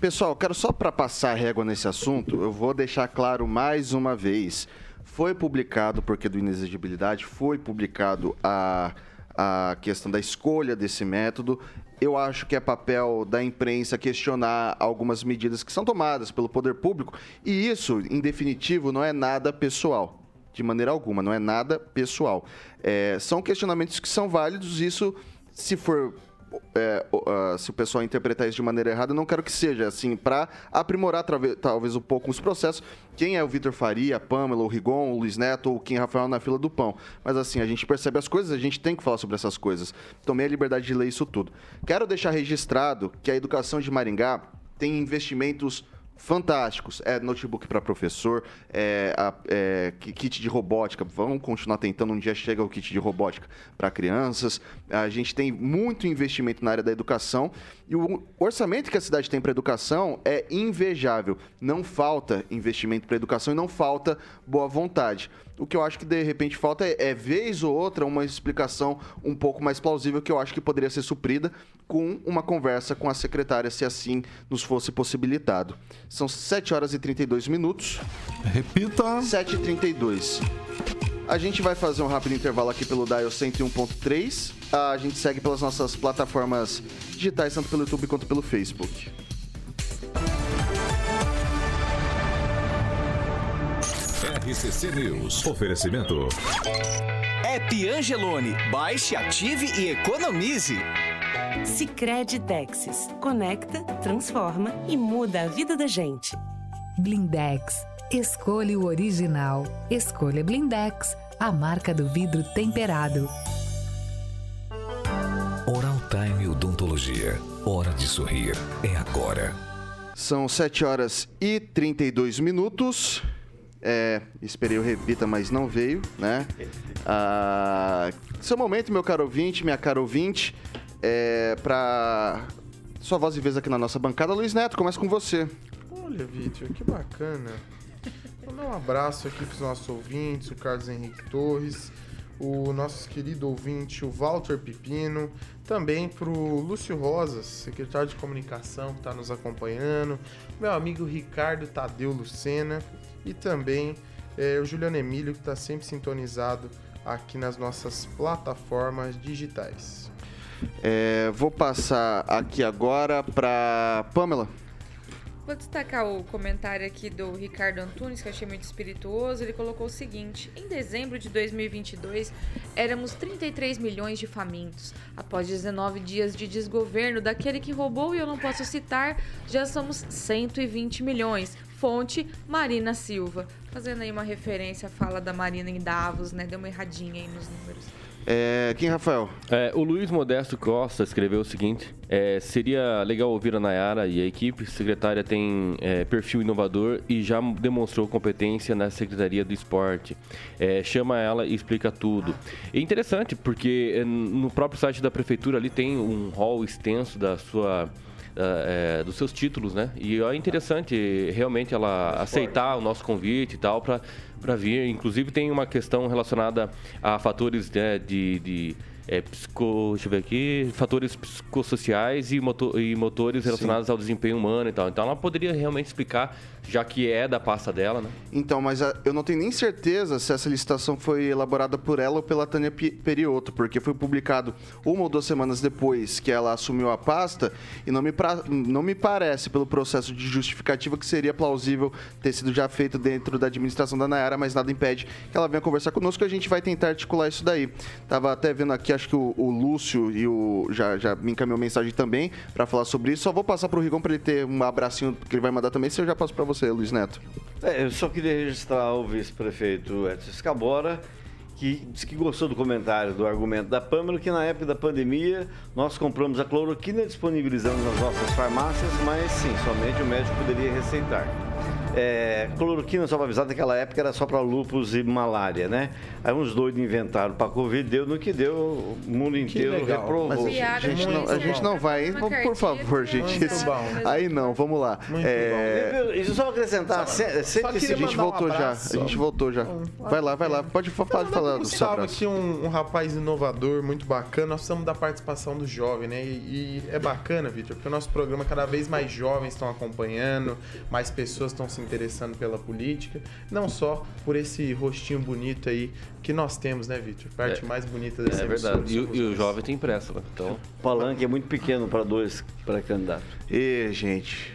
Speaker 1: Pessoal, quero só para passar régua nesse assunto, eu vou deixar claro mais uma vez. Foi publicado, porque do inexigibilidade, foi publicado a, a questão da escolha desse método. Eu acho que é papel da imprensa questionar algumas medidas que são tomadas pelo poder público, e isso, em definitivo, não é nada pessoal de maneira alguma, não é nada pessoal. É, são questionamentos que são válidos, isso, se for é, uh, se o pessoal interpretar isso de maneira errada, eu não quero que seja assim, para aprimorar talvez um pouco os processos. Quem é o Vitor Faria, a Pamela, o Rigon, o Luiz Neto ou quem Rafael na fila do pão. Mas assim, a gente percebe as coisas, a gente tem que falar sobre essas coisas. Tomei a liberdade de ler isso tudo. Quero deixar registrado que a educação de Maringá tem investimentos fantásticos. É notebook para professor, é, é, kit de robótica. Vamos continuar tentando. Um dia chega o kit de robótica para crianças. A gente tem muito investimento na área da educação e o orçamento que a cidade tem para educação é invejável. Não falta investimento para educação e não falta boa vontade. O que eu acho que de repente falta é, é, vez ou outra uma explicação um pouco mais plausível que eu acho que poderia ser suprida com uma conversa com a secretária, se assim nos fosse possibilitado. São 7 horas e 32 minutos.
Speaker 4: Repita.
Speaker 1: 7 e 32. A gente vai fazer um rápido intervalo aqui pelo Dial 101.3. A gente segue pelas nossas plataformas digitais, tanto pelo YouTube quanto pelo Facebook.
Speaker 3: RCC News. Oferecimento.
Speaker 10: App Angelone. Baixe, ative e economize.
Speaker 11: Sicredi Texas. Conecta, transforma e muda a vida da gente.
Speaker 2: Blindex. Escolha o original. Escolha Blindex, a marca do vidro temperado.
Speaker 3: Oral Time Odontologia. Hora de sorrir. É agora.
Speaker 1: São 7 horas e 32 minutos. É, esperei o repita, mas não veio, né? Ah, seu momento, meu caro ouvinte, minha cara ouvinte, é, para sua voz e vez aqui na nossa bancada. Luiz Neto, começa com você.
Speaker 7: Olha, Vitor, que bacana. Vou dar um abraço aqui para os nossos ouvintes, o Carlos Henrique Torres, o nosso querido ouvinte, o Walter Pipino, também para o Lúcio Rosas, secretário de comunicação que está nos acompanhando, meu amigo Ricardo Tadeu Lucena e também é, o Juliano Emílio, que está sempre sintonizado aqui nas nossas plataformas digitais.
Speaker 1: É, vou passar aqui agora para Pamela.
Speaker 6: Vou destacar o comentário aqui do Ricardo Antunes, que eu achei muito espirituoso. Ele colocou o seguinte: em dezembro de 2022, éramos 33 milhões de famintos. Após 19 dias de desgoverno daquele que roubou, e eu não posso citar, já somos 120 milhões. Fonte Marina Silva. Fazendo aí uma referência à fala da Marina em Davos, né? Deu uma erradinha aí nos números.
Speaker 1: É, quem, Rafael?
Speaker 8: É, o Luiz Modesto Costa escreveu o seguinte: é, seria legal ouvir a Nayara e a equipe. A secretária tem é, perfil inovador e já demonstrou competência na Secretaria do Esporte. É, chama ela e explica tudo. É interessante porque é, no próprio site da prefeitura ali tem um hall extenso da sua é, dos seus títulos, né? E é interessante realmente ela aceitar o nosso convite e tal para vir. Inclusive tem uma questão relacionada a fatores né, de, de é, psico, deixa eu ver aqui, fatores psicossociais e, motor, e motores relacionados Sim. ao desempenho humano e tal. Então ela poderia realmente explicar já que é da pasta dela, né?
Speaker 1: Então, mas a, eu não tenho nem certeza se essa licitação foi elaborada por ela ou pela Tânia Perioto, porque foi publicado uma ou duas semanas depois que ela assumiu a pasta e não me, pra, não me parece, pelo processo de justificativa, que seria plausível ter sido já feito dentro da administração da Nayara, mas nada impede que ela venha conversar conosco, a gente vai tentar articular isso daí. Tava até vendo aqui, acho que o, o Lúcio e o já, já me encaminhou mensagem também para falar sobre isso. Só vou passar para o Rigon para ele ter um abracinho que ele vai mandar também, se eu já passo para você, Luiz Neto.
Speaker 5: É, eu só queria registrar o vice-prefeito Edson Escabora que disse que gostou do comentário, do argumento da Pâmela, que na época da pandemia nós compramos a cloroquina, disponibilizamos nas nossas farmácias, mas sim, somente o médico poderia receitar. É, cloroquina, só para avisar, naquela época era só para lúpus e malária, né? Aí uns doidos inventaram para Covid, deu no que deu, o mundo inteiro
Speaker 7: legal.
Speaker 5: reprovou.
Speaker 1: Mas a gente, não, a gente não vai, hein? Vamos, por favor, gente.
Speaker 7: Bom.
Speaker 1: Aí não, vamos lá.
Speaker 7: Muito
Speaker 1: É,
Speaker 5: Isso só acrescentar,
Speaker 7: queria
Speaker 5: esse
Speaker 1: A gente
Speaker 7: um
Speaker 1: voltou já. A gente voltou já. Vai lá, vai lá. Pode, pode falar
Speaker 7: não,
Speaker 1: do seu
Speaker 7: Gustavo
Speaker 1: abraço.
Speaker 7: aqui, um, um rapaz inovador, muito bacana. Nós precisamos da participação do jovem, né? E, e é bacana, Vitor, porque o nosso programa cada vez mais jovens estão acompanhando, mais pessoas estão se interessando pela política. Não só por esse rostinho bonito aí que nós temos, né, Vitor? Parte
Speaker 8: É.
Speaker 7: mais bonita dessa
Speaker 8: É verdade. E, o- e o jovem tem pressa, né? Então,
Speaker 5: O palanque é muito pequeno para dois pré-candidatos.
Speaker 1: E, gente,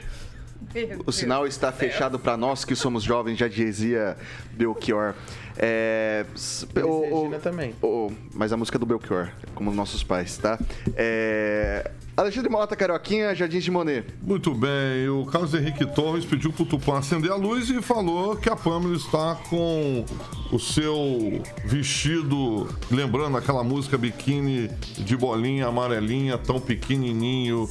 Speaker 1: o sinal está fechado para nós que somos jovens, já dizia Belchior. É, o- o-
Speaker 7: também.
Speaker 1: o- mas a música é do Belchior, como nossos pais, tá? É, Alexandre Mota Carioquinha, Jardins de Monet.
Speaker 4: Muito bem, o Carlos Henrique Torres pediu pro Tupã acender a luz e falou que a Pamela está com o seu vestido, lembrando aquela música biquíni de bolinha amarelinha, tão pequenininho,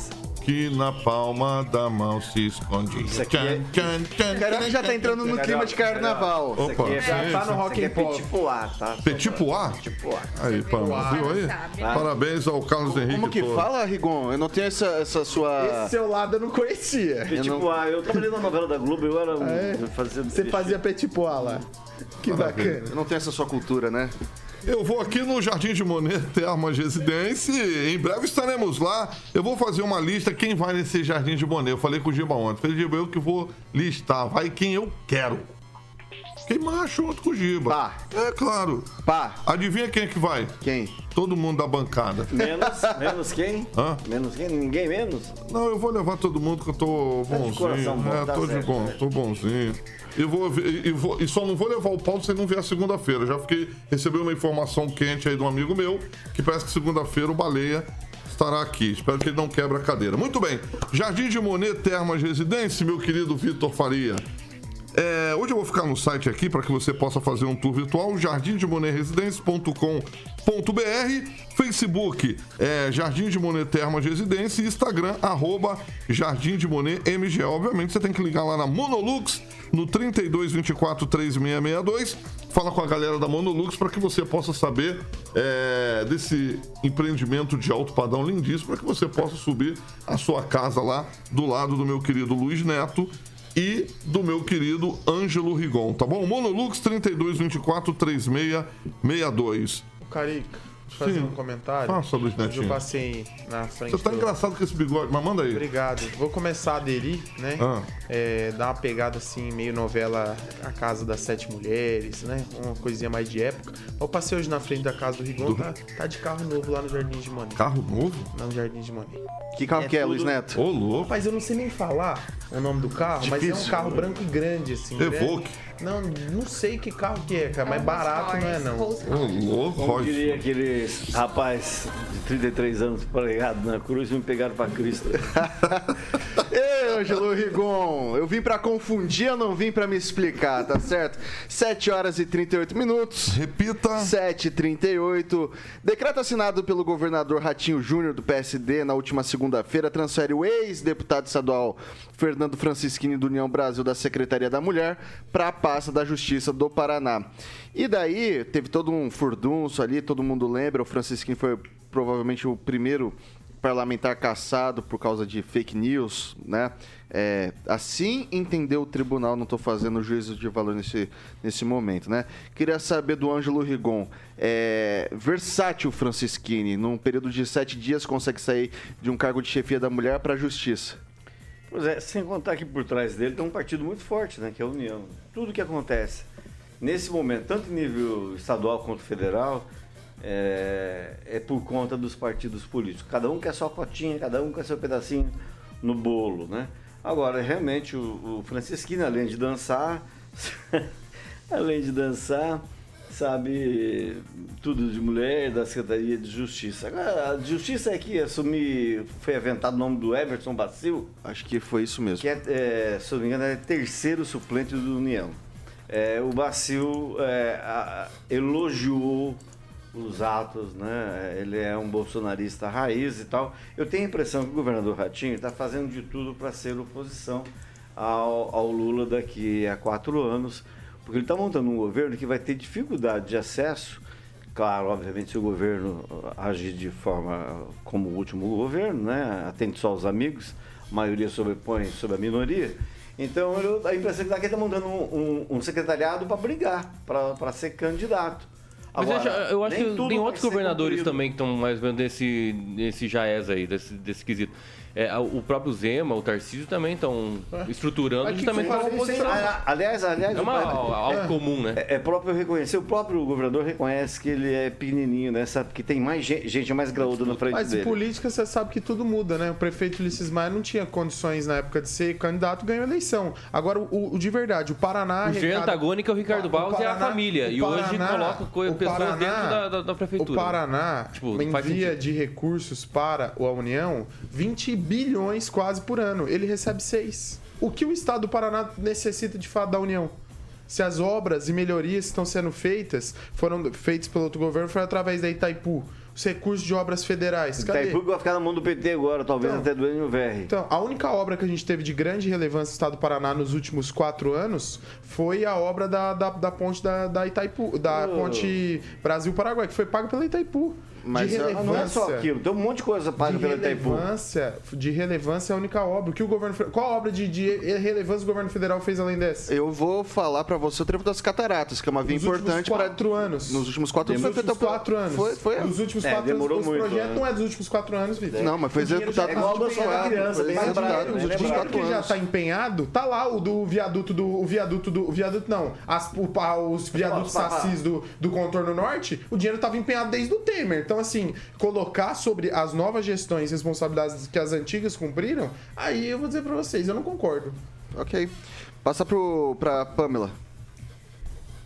Speaker 4: que na palma da mão se esconde.
Speaker 5: Isso aqui é-
Speaker 4: Tchan, tchan,
Speaker 1: já tá entrando no clima de carnaval.
Speaker 4: Opa,
Speaker 5: Isso aqui é,
Speaker 4: sim,
Speaker 7: tá no rock
Speaker 5: é
Speaker 7: and pop.
Speaker 5: pois, tá?
Speaker 4: Petit pois. Aí, Pamela, viu aí?
Speaker 6: Sabe.
Speaker 4: Parabéns ao Carlos Henrique
Speaker 1: Como que fala, Rigon? Eu não tenho essa, essa sua...
Speaker 7: Esse seu lado eu não conhecia.
Speaker 5: Pois. Eu trabalhei na novela da Globo, eu era um...
Speaker 7: É?
Speaker 5: fazendo
Speaker 7: Você fazia petit pois lá. Que bacana.
Speaker 1: Eu não tenho essa sua cultura, né?
Speaker 4: Eu vou aqui no Jardim de Monet Termas Residência. e Em breve estaremos lá. Eu vou fazer uma lista quem vai nesse Jardim de Monet. Eu falei com o Giba ontem. Falei, Giba, eu que vou listar. Vai quem eu quero. Quem macho outro com o Giba.
Speaker 1: Pá.
Speaker 4: É claro.
Speaker 1: Pá,
Speaker 4: Adivinha quem é que vai?
Speaker 1: quem?
Speaker 4: Todo mundo da bancada.
Speaker 5: Menos, (laughs) menos quem?
Speaker 4: Hã?
Speaker 5: Menos quem? Ninguém menos?
Speaker 4: Não, eu vou levar todo mundo que eu tô
Speaker 5: Tá de
Speaker 4: bonzinho.
Speaker 5: coração bom,
Speaker 4: é,
Speaker 5: tá
Speaker 4: tô de
Speaker 5: certo,
Speaker 4: bom,
Speaker 5: né?
Speaker 4: tô bonzinho. E, vou, ver- e, vou- e só não vou levar o Paulo se ele não vier segunda-feira. Já fiquei, recebi uma informação quente aí de um amigo meu que parece que segunda-feira o Baleia estará aqui. Espero que ele não quebre a cadeira. Muito bem. Jardim de Monet Termas Residência, meu querido Vitor Faria. É, hoje eu vou ficar no site aqui para que você possa fazer um tour virtual, jardimdemonetresidencia.com.br, Facebook é Jardim de Monet Termas Residência e Instagram, arroba Jardim de Monet MG. Obviamente você tem que ligar lá na Monolux, no 3224 3662, fala com a galera da Monolux para que você possa saber é, desse empreendimento de alto padrão lindíssimo, para que você possa subir a sua casa lá do lado do meu querido Luiz Neto e do meu querido Ângelo Rigon, tá bom? Monolux 3224 3662.
Speaker 7: Carica, fazer
Speaker 4: Sim.
Speaker 7: um comentário.
Speaker 4: Faça, Luiz
Speaker 7: Hoje
Speaker 4: Netinho.
Speaker 7: Eu passei na frente
Speaker 4: Você tá
Speaker 7: do-
Speaker 4: engraçado com esse bigode, mas manda aí.
Speaker 7: Obrigado. Vou começar a aderir, né?
Speaker 4: Ah.
Speaker 7: É, dar uma pegada assim, meio novela A Casa das Sete Mulheres, né? Uma coisinha mais de época. Eu passei hoje na frente da casa do Rigon, tá, tá de carro novo lá no Jardim de Monet.
Speaker 4: Carro novo?
Speaker 7: Lá no Jardim de Monet.
Speaker 1: Que carro
Speaker 5: É
Speaker 1: que é,
Speaker 5: tudo-
Speaker 1: Luiz Neto?
Speaker 4: Ô, louco.
Speaker 7: Rapaz, eu não sei nem falar o nome do carro, mas é um
Speaker 1: Difícil.
Speaker 7: carro branco e grande, assim. né? Não, não sei que carro que é, cara, mas
Speaker 6: um
Speaker 7: barato não é não.
Speaker 5: Como
Speaker 4: Royce.
Speaker 5: diria aquele rapaz de 33 anos pregado na cruz e me pegaram pra Cristo. (laughs)
Speaker 1: Ei, Ângelo Rigon, eu vim pra confundir, eu não vim pra me explicar, tá certo? 7 horas e 38 minutos.
Speaker 4: Repita.
Speaker 1: 7h38. Decreto assinado pelo governador Ratinho Júnior do PSD na última segunda-feira transfere o ex-deputado estadual Fernando Francischini do União Brasil da Secretaria da Mulher para a pasta da Justiça do Paraná. E daí teve todo um furdunço ali, todo mundo lembra, o Francischini foi provavelmente o primeiro parlamentar caçado por causa de fake news, né? É, assim entendeu o tribunal, não estou fazendo juízo de valor nesse, nesse momento, né? Queria saber do Ângelo Rigon. É, versátil Francischini, num período de sete dias, consegue sair de um cargo de chefia da mulher para a justiça.
Speaker 5: Pois é, sem contar que por trás dele tem um partido muito forte, né? Que é a União. Tudo que acontece nesse momento, tanto em nível estadual quanto federal, é, é por conta dos partidos políticos. Cada um quer sua cotinha, cada um quer seu pedacinho no bolo, né? Agora, realmente, o, o Francisquino, além de dançar, (laughs) além de dançar, sabe tudo de mulher, da Secretaria de Justiça. Agora, a Justiça é que assumir, foi aventado o nome do Everton Bacil,
Speaker 1: Acho que foi isso mesmo.
Speaker 5: que é, é, se eu não me engano, é terceiro suplente do União. É, o Bacil é, a- elogiou os atos, né? Ele é um bolsonarista raiz e tal. Eu tenho a impressão que o governador Ratinho está fazendo de tudo para ser oposição ao, ao Lula daqui a quatro anos, porque ele está montando um governo que vai ter dificuldade de acesso. Claro, obviamente, se o governo ah, agir de forma como o último governo, né? Atende só aos amigos, a maioria sobrepõe sobre a minoria. Então, eu, a impressão que dá é que ele está montando um, um- um secretariado para brigar, para ser candidato.
Speaker 8: Mas eu
Speaker 5: Agora,
Speaker 8: acho, eu acho que tem outros governadores
Speaker 5: cumprido.
Speaker 8: também que estão mais ou menos nesse, nesse jaez aí, desse, desse quesito. É, o próprio Zema, o Tarcísio também estão estruturando
Speaker 7: Mas
Speaker 8: justamente para oposição.
Speaker 5: Aliás, aliás,
Speaker 8: É uma, algo
Speaker 5: é-
Speaker 8: comum, né?
Speaker 5: É, é próprio reconhecer, o próprio governador reconhece que ele é pequenininho, né? Sabe que tem mais gente, gente mais graúda na frente
Speaker 7: Mas em
Speaker 5: dele.
Speaker 7: política você sabe que tudo muda, né? O prefeito Ulisses Maia não tinha condições na época de ser candidato ganhou a eleição. Agora, o, o de verdade, o Paraná.
Speaker 8: O
Speaker 7: arrecada-
Speaker 8: antagônico é o Ricardo Baus e a família. E hoje
Speaker 7: Paraná-
Speaker 8: coloca co-
Speaker 7: o
Speaker 8: pessoas
Speaker 7: Paraná-
Speaker 8: dentro da, da, da prefeitura.
Speaker 7: O Paraná
Speaker 8: Tipo,
Speaker 7: envia de recursos para a União 20 bilhões quase por ano. Ele recebe 6. O que o Estado do Paraná necessita de fato da União? Se as obras e melhorias que estão sendo feitas foram feitas pelo outro governo foi através da Itaipu. Os recursos de obras federais. Cadê?
Speaker 5: Itaipu vai ficar na mão do PT agora, talvez
Speaker 7: Então.
Speaker 5: até do NVR.
Speaker 7: Então, a única obra que a gente teve de grande relevância no estado do Paraná nos últimos quatro anos foi a obra da, da, da ponte da, da Itaipu, da
Speaker 5: Oh.
Speaker 7: ponte Brasil-Paraguai, que foi paga pela Itaipu.
Speaker 5: Mas
Speaker 7: de relevância.
Speaker 5: não é só aquilo, tem um monte de coisa paga
Speaker 7: de
Speaker 5: pela Itaipu.
Speaker 7: relevância, de relevância é a única obra. O que o governo, qual obra de, de relevância o governo federal fez além dessa?
Speaker 1: Eu vou falar pra você o trevo das cataratas, que é uma via
Speaker 7: Nos
Speaker 1: importante
Speaker 7: últimos
Speaker 1: para
Speaker 7: quatro anos.
Speaker 1: Nos últimos quatro
Speaker 7: Nos
Speaker 1: anos foi
Speaker 7: últimos quatro anos.
Speaker 1: Foi, foi.
Speaker 7: Nos últimos
Speaker 5: É,
Speaker 7: quatro
Speaker 5: demorou
Speaker 7: anos. O
Speaker 5: muito,
Speaker 7: projeto
Speaker 5: né?
Speaker 7: não é dos últimos quatro anos, Vitor.
Speaker 1: Não, mas foi
Speaker 7: O
Speaker 1: executado
Speaker 7: tá
Speaker 5: igual
Speaker 1: nos últimos
Speaker 5: Bolsonaro,
Speaker 1: quatro.
Speaker 5: criança,
Speaker 1: Foi
Speaker 7: o
Speaker 1: executado
Speaker 7: dinheiro,
Speaker 1: nos
Speaker 7: o
Speaker 1: últimos quatro
Speaker 7: que já
Speaker 1: anos.
Speaker 7: tá empenhado, tá lá o do viaduto do. O viaduto do. O viaduto não. As, o, os viadutos sacis do, do contorno norte, o dinheiro tava empenhado desde o Temer. Então, assim, colocar sobre as novas gestões responsabilidades que as antigas cumpriram, aí eu vou dizer pra vocês, eu não concordo.
Speaker 1: Ok. Passa pro, pra Pamela.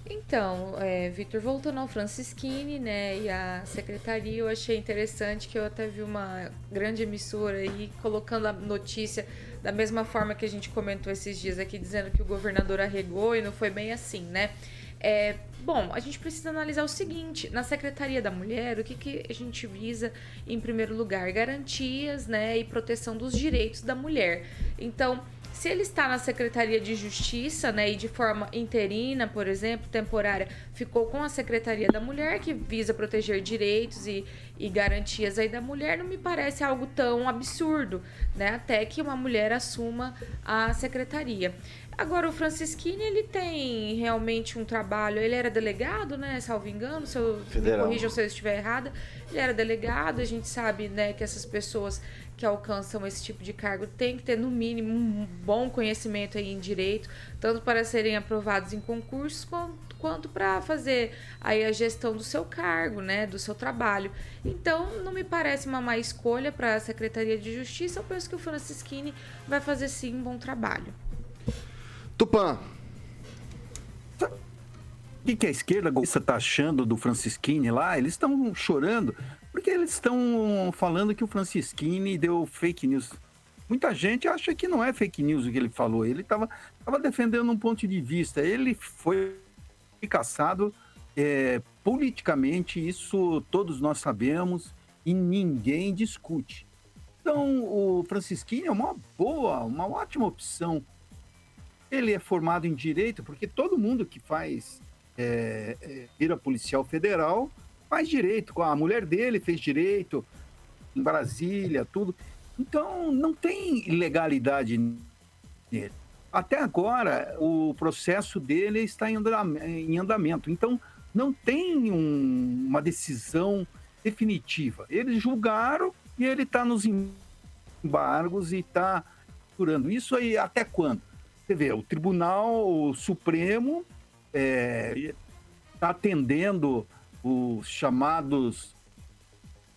Speaker 6: Então, é, Vitor, voltando ao Francisquini, né, e a secretaria, eu achei interessante que eu até vi uma grande emissora aí colocando a notícia da mesma forma que a gente comentou esses dias aqui, dizendo que o governador arregou e não foi bem assim, né? É, bom, a gente precisa analisar o seguinte: na Secretaria da Mulher, o que, que a gente visa em primeiro lugar? Garantias né, e proteção dos direitos da mulher. Então, se ele está na Secretaria de Justiça, né, e de forma interina, por exemplo, temporária, ficou com a Secretaria da Mulher, que visa proteger direitos e, e garantias aí da mulher, não me parece algo tão absurdo, né, até que uma mulher assuma a secretaria. Agora, o Francisquini, ele tem realmente um trabalho, ele era delegado, né, salvo engano, se eu me
Speaker 5: Federal.
Speaker 6: corrijam se eu estiver errada, ele era delegado, a gente sabe, né, que essas pessoas que alcançam esse tipo de cargo têm que ter, no mínimo, um bom conhecimento aí em direito, tanto para serem aprovados em concursos, quanto para fazer aí a gestão do seu cargo, né, do seu trabalho. Então, não me parece uma má escolha para a Secretaria de Justiça, eu penso que o Francisquini vai fazer sim um bom trabalho.
Speaker 1: Tupã.
Speaker 9: O que, que a esquerda está achando do Francisquini lá? Eles estão chorando porque eles estão falando que o Francisquini deu fake news. Muita gente acha que não é fake news o que ele falou. Ele estava defendendo um ponto de vista. Ele foi caçado é, politicamente, isso todos nós sabemos e ninguém discute. Então, o Francisquini é uma boa, uma ótima opção. Ele é formado em direito, porque todo mundo que faz é, é, vira policial federal faz direito. A mulher dele fez direito em Brasília, tudo. Então, não tem ilegalidade nele. Até agora, o processo dele está em andam- em andamento. Então, não tem um- uma decisão definitiva. Eles julgaram e ele está nos embargos e está durando isso aí até quando? Você vê, o Tribunal Supremo está atendendo os chamados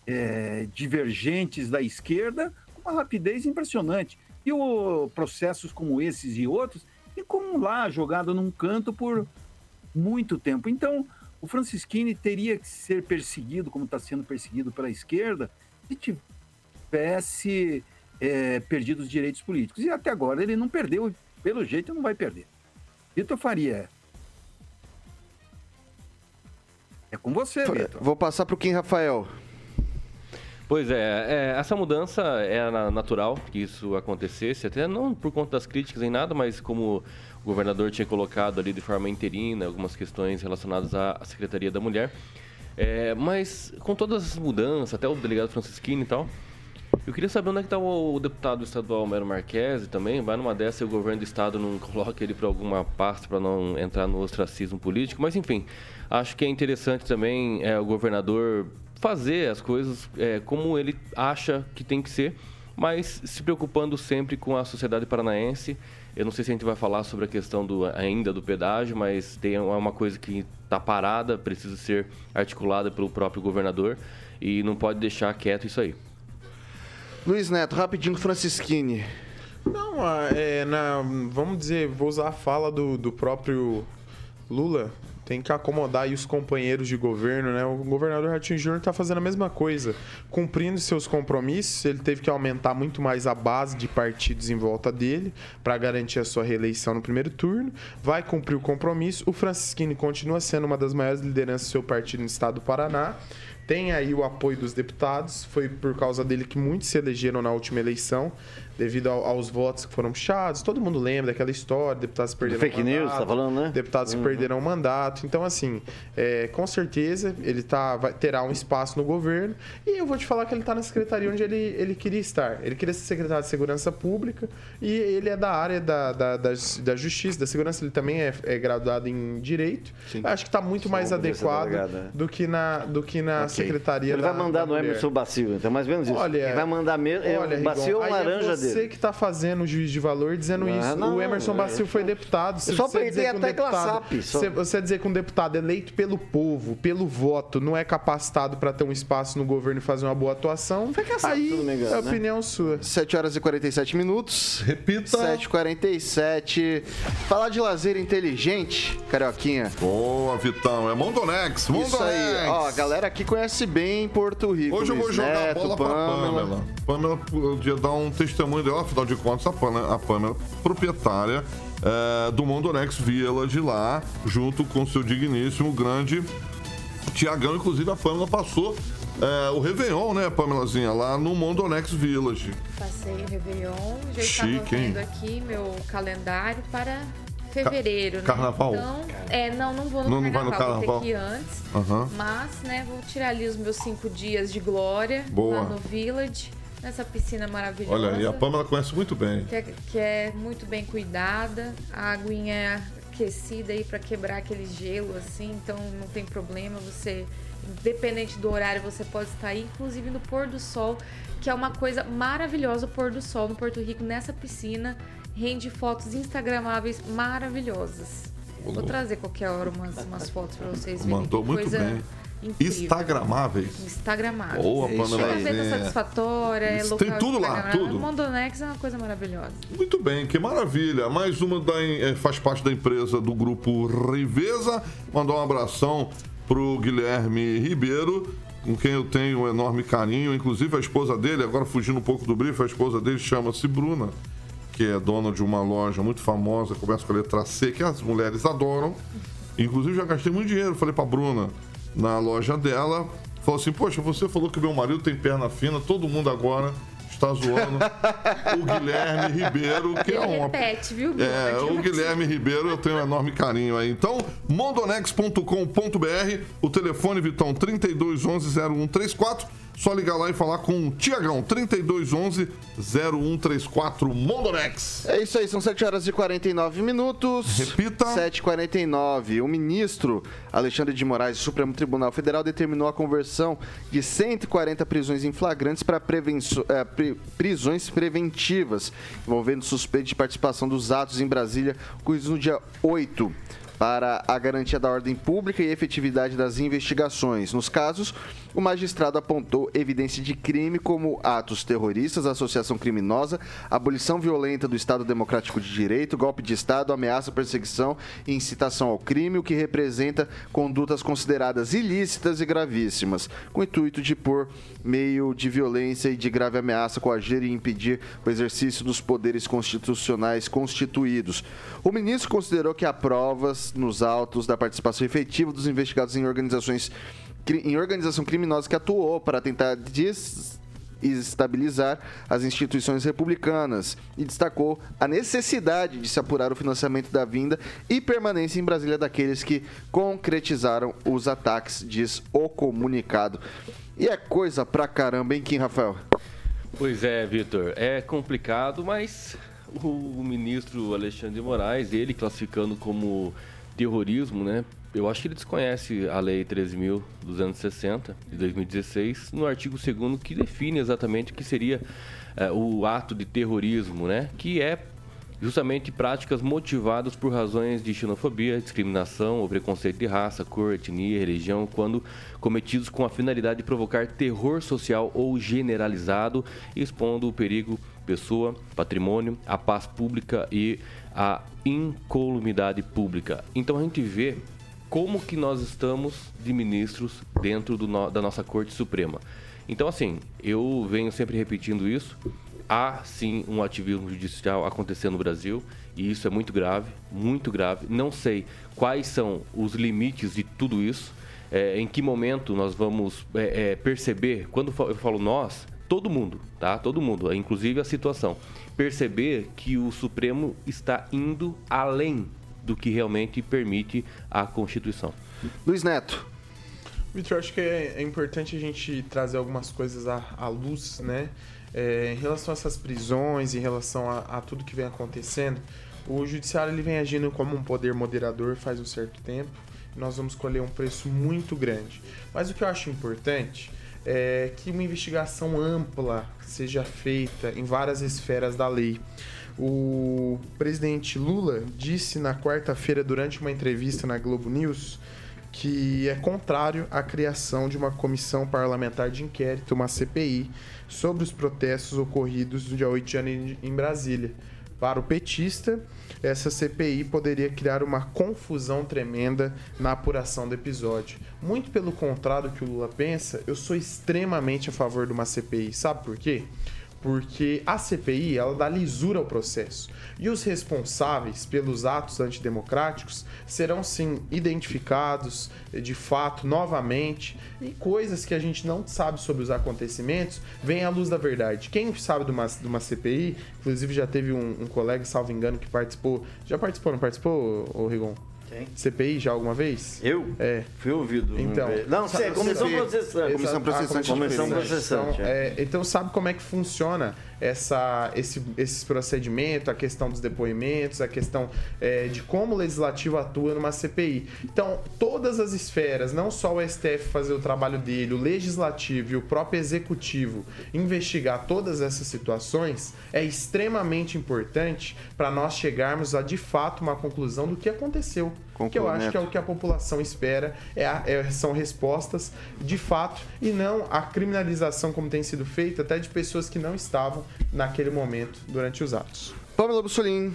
Speaker 9: é, divergentes da esquerda com uma rapidez impressionante. E o, processos como esses e outros ficam lá jogado num canto por muito tempo. Então, o Francisquini teria que ser perseguido, como está sendo perseguido pela esquerda, se tivesse é, perdido os direitos políticos. E até agora ele não perdeu, pelo jeito não vai perder. Vitor Faria. É com você, Vitor.
Speaker 1: Vou passar para o Kim Rafael.
Speaker 8: Pois é, é, essa mudança era natural que isso acontecesse, até não por conta das críticas em nada, mas como o governador tinha colocado ali de forma interina algumas questões relacionadas à Secretaria da Mulher. É, mas com todas as mudanças, até o delegado Francisquini e tal, eu queria saber onde é que está o, o, deputado estadual Mero Marques também. Vai numa dessa e o governo do estado não coloca ele para alguma pasta para não entrar no ostracismo político. Mas enfim, acho que é interessante também é, o governador fazer as coisas é, como ele acha que tem que ser, mas se preocupando sempre com a sociedade paranaense. Eu não sei se a gente vai falar sobre a questão do, ainda do pedágio, mas tem uma coisa que está parada, precisa ser articulada pelo próprio governador e não pode deixar quieto isso aí.
Speaker 1: Luiz Neto, rapidinho, Francisquini.
Speaker 7: Não, é, na, vamos dizer, vou usar a fala do, do próprio Lula tem que acomodar os companheiros de governo, né? O governador Ratinho Júnior está fazendo a mesma coisa, cumprindo seus compromissos. Ele teve que aumentar muito mais a base de partidos em volta dele para garantir a sua reeleição no primeiro turno. Vai cumprir o compromisso. O Francisquini continua sendo uma das maiores lideranças do seu partido no estado do Paraná tem aí o apoio dos deputados. Foi por causa dele que muitos se elegeram na última eleição devido ao, aos votos que foram puxados. Todo mundo lembra daquela história, deputados perderam
Speaker 5: fake mandato. Fake news, tá falando, né?
Speaker 7: Deputados uhum. que perderam o mandato. Então, assim, é, com certeza ele tá, vai, terá um espaço no governo. E eu vou te falar que ele está na secretaria onde ele, ele queria estar. Ele queria ser secretário de Segurança Pública e ele é da área da, da, da, da Justiça, da Segurança. Ele também é, é graduado em Direito. Sim. Acho que está muito mais adequado né? do que na, do que na okay. secretaria
Speaker 5: Ele vai mandar no Emerson Bacil, então mais ou menos isso. Olha, ele vai mandar mesmo. Olha, Bacil é laranja
Speaker 7: você que está fazendo o juiz de valor dizendo não, isso. Não, o Emerson é, Bacil foi deputado.
Speaker 5: Se só até um deputado,
Speaker 7: só... Você dizer que um deputado eleito pelo povo, pelo voto, não é capacitado para ter um espaço no governo e fazer uma boa atuação, aí engano, é né? opinião sua.
Speaker 1: 7 horas e 47 minutos.
Speaker 4: Repita.
Speaker 1: 7h47. Falar de lazer inteligente, Carioquinha.
Speaker 4: Boa, Vitão. É Mondonex. Mondonex. Isso aí.
Speaker 1: Ó, a galera aqui conhece bem Porto Rico.
Speaker 4: Hoje eu vou jogar Neto, a bola Pamela. pra Pamela. Pamela podia dar um testemunho dela, afinal de contas, a Pamela, a Pamela proprietária é, do Mondonex Village lá, junto com seu digníssimo grande Tiagão. Inclusive, a Pamela passou é, o Réveillon, né, Pamelazinha, lá no Mondonex Village.
Speaker 6: Passei o Réveillon, já Chique, estava vendo hein? aqui meu calendário para fevereiro,
Speaker 4: Ca né? Carnaval?
Speaker 6: Então, é, não, não vou no não, carnaval, não vai no carnaval. vou ter que ir antes. Uhum. Mas, né, vou tirar ali os meus cinco dias de glória Boa. lá no Village nessa piscina maravilhosa.
Speaker 4: Olha, e a Pamela conhece muito bem.
Speaker 6: Que é, que é muito bem cuidada, a aguinha é aquecida aí para quebrar aquele gelo assim, então não tem problema, você independente do horário, você pode estar aí, inclusive no pôr do sol, que é uma coisa maravilhosa o pôr do sol no Porto Rico nessa piscina, rende fotos instagramáveis maravilhosas. Vou trazer qualquer hora umas, umas fotos para vocês verem.
Speaker 4: Mandou muito coisa... bem Incrível. Instagramáveis.
Speaker 6: Instagramáveis.
Speaker 4: Boa,
Speaker 6: é Pamela. Venda satisfatória, é
Speaker 4: local Tem tudo lá, tudo. O
Speaker 6: Mondonex é uma coisa maravilhosa.
Speaker 4: Muito bem, que maravilha. Mais uma da, é, faz parte da empresa do grupo Riveza. Mandar um abração pro Guilherme Ribeiro, com quem eu tenho um enorme carinho. Inclusive a esposa dele, agora fugindo um pouco do brief, a esposa dele chama-se Bruna, que é dona de uma loja muito famosa, começa com a letra C, que as mulheres adoram. Inclusive já gastei muito dinheiro, falei pra Bruna na loja dela. Falou assim: Poxa, você falou que meu marido tem perna fina, todo mundo agora está zoando o Guilherme Ribeiro, que é um.
Speaker 6: Repete, viu?
Speaker 4: É, o Guilherme Ribeiro, eu tenho um enorme carinho aí. Então, mondonex.com.br, o telefone Vitão 3211-0134. Só ligar lá e falar com o Tiagão, 3211-0134 Mondonex.
Speaker 1: É isso aí, são 7 horas e 49 minutos.
Speaker 4: Repita.
Speaker 1: 7h49. O ministro Alexandre de Moraes do Supremo Tribunal Federal determinou a conversão de 140 prisões em flagrantes para é, prisões preventivas, envolvendo suspeito de participação dos atos em Brasília, ocorridos no dia 8 para a garantia da ordem pública e efetividade das investigações. Nos casos o magistrado apontou evidência de crime como atos terroristas, associação criminosa, abolição violenta do Estado Democrático de Direito, golpe de Estado, ameaça, perseguição e incitação ao crime, o que representa condutas consideradas ilícitas e gravíssimas, com o intuito de pôr meio de violência e de grave ameaça, coagir e impedir o exercício dos poderes constitucionais constituídos. O ministro considerou que há provas nos autos da participação efetiva dos investigados em organizações em organização criminosa que atuou para tentar desestabilizar as instituições republicanas e destacou a necessidade de se apurar o financiamento da vinda e permanência em Brasília daqueles que concretizaram os ataques, diz o comunicado. E é coisa pra caramba, hein, Kim Rafael?
Speaker 8: Pois é, Vitor. É complicado, mas o ministro Alexandre de Moraes, ele classificando como terrorismo, né? Eu acho que ele desconhece a Lei 13.260 de 2016, no artigo 2 que define exatamente o que seria é, o ato de terrorismo, né? Que é justamente práticas motivadas por razões de xenofobia, discriminação ou preconceito de raça, cor, etnia, religião, quando cometidos com a finalidade de provocar terror social ou generalizado, expondo o perigo pessoa, patrimônio, a paz pública e a incolumidade pública. Então a gente vê como que nós estamos de ministros dentro no, da nossa Corte Suprema. Então, assim, eu venho sempre repetindo isso. Há sim um ativismo judicial acontecendo no Brasil e isso é muito grave, muito grave. Não sei quais são os limites de tudo isso, é, em que momento nós vamos é, é, perceber. Quando eu falo nós, todo mundo, tá? Todo mundo, inclusive a situação. Perceber que o Supremo está indo além do que realmente permite a Constituição.
Speaker 1: Luiz Neto.
Speaker 7: Vitor, acho que é, é, importante a gente trazer algumas coisas à, à luz, né? É, em relação a essas prisões, em relação a, a, tudo que vem acontecendo, o judiciário ele vem agindo como um poder moderador faz um certo tempo. nós vamos colher um preço muito grande. Mas o que eu acho importante é que uma investigação ampla seja feita em várias esferas da lei. O presidente Lula disse na quarta-feira, durante uma entrevista na Globo News, que é contrário à criação de uma comissão parlamentar de inquérito, uma CPI, sobre os protestos ocorridos no dia 8 de janeiro em Brasília. Para o petista, essa CPI poderia criar uma confusão tremenda na apuração do episódio. Muito pelo contrário do que o Lula pensa, eu sou extremamente a favor de uma CPI. Sabe por quê? Porque a CPI ela dá lisura ao processo e os responsáveis pelos atos antidemocráticos serão sim identificados de fato novamente e coisas que a gente não sabe sobre os acontecimentos vêm à luz da verdade. Quem sabe de uma, de uma CPI, inclusive já teve um, um colega, salvo engano, que participou, já participou, não participou, Rigon? CPI já alguma vez?
Speaker 5: Eu?
Speaker 7: É.
Speaker 5: Fui ouvido.
Speaker 7: Então.
Speaker 5: Não, sei, comissão processante.
Speaker 1: Comissão processante.
Speaker 5: Comissão processante.
Speaker 7: Então, é, então sabe como é que funciona essa, esse, esse procedimento, a questão dos depoimentos, a questão é, de como o legislativo atua numa CPI. Então, todas as esferas, não só o STF fazer o trabalho dele, o legislativo e o próprio executivo investigar todas essas situações, é extremamente importante para nós chegarmos a de fato uma conclusão do que aconteceu. Conclua, que eu acho Neto. que é o que a população espera, é, a, é, são respostas de fato e não a criminalização como tem sido feita até de pessoas que não estavam naquele momento durante os atos.
Speaker 1: Pamela Bussolini.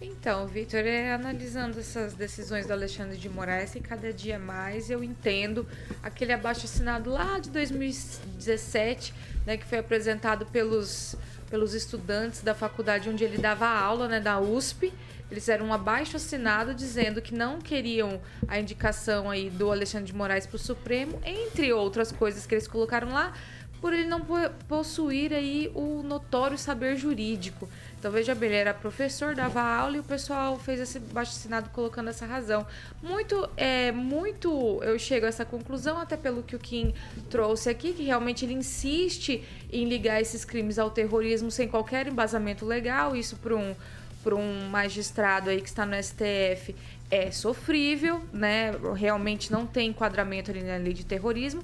Speaker 6: Então, Vitor, é, analisando essas decisões do Alexandre de Moraes, e cada dia mais eu entendo aquele abaixo assinado lá de 2017, né, que foi apresentado pelos, pelos estudantes da faculdade onde ele dava aula, né, da USP, eles eram um abaixo assinado dizendo que não queriam a indicação aí do Alexandre de Moraes para o Supremo, entre outras coisas que eles colocaram lá, por ele não possuir aí o notório saber jurídico. Então veja bem, ele era professor, dava aula e o pessoal fez esse baixo assinado colocando essa razão. Muito, é, muito eu chego a essa conclusão, até pelo que o Kim trouxe aqui, que realmente ele insiste em ligar esses crimes ao terrorismo sem qualquer embasamento legal, isso para um por um magistrado aí que está no STF é sofrível, né? Realmente não tem enquadramento ali na lei de terrorismo.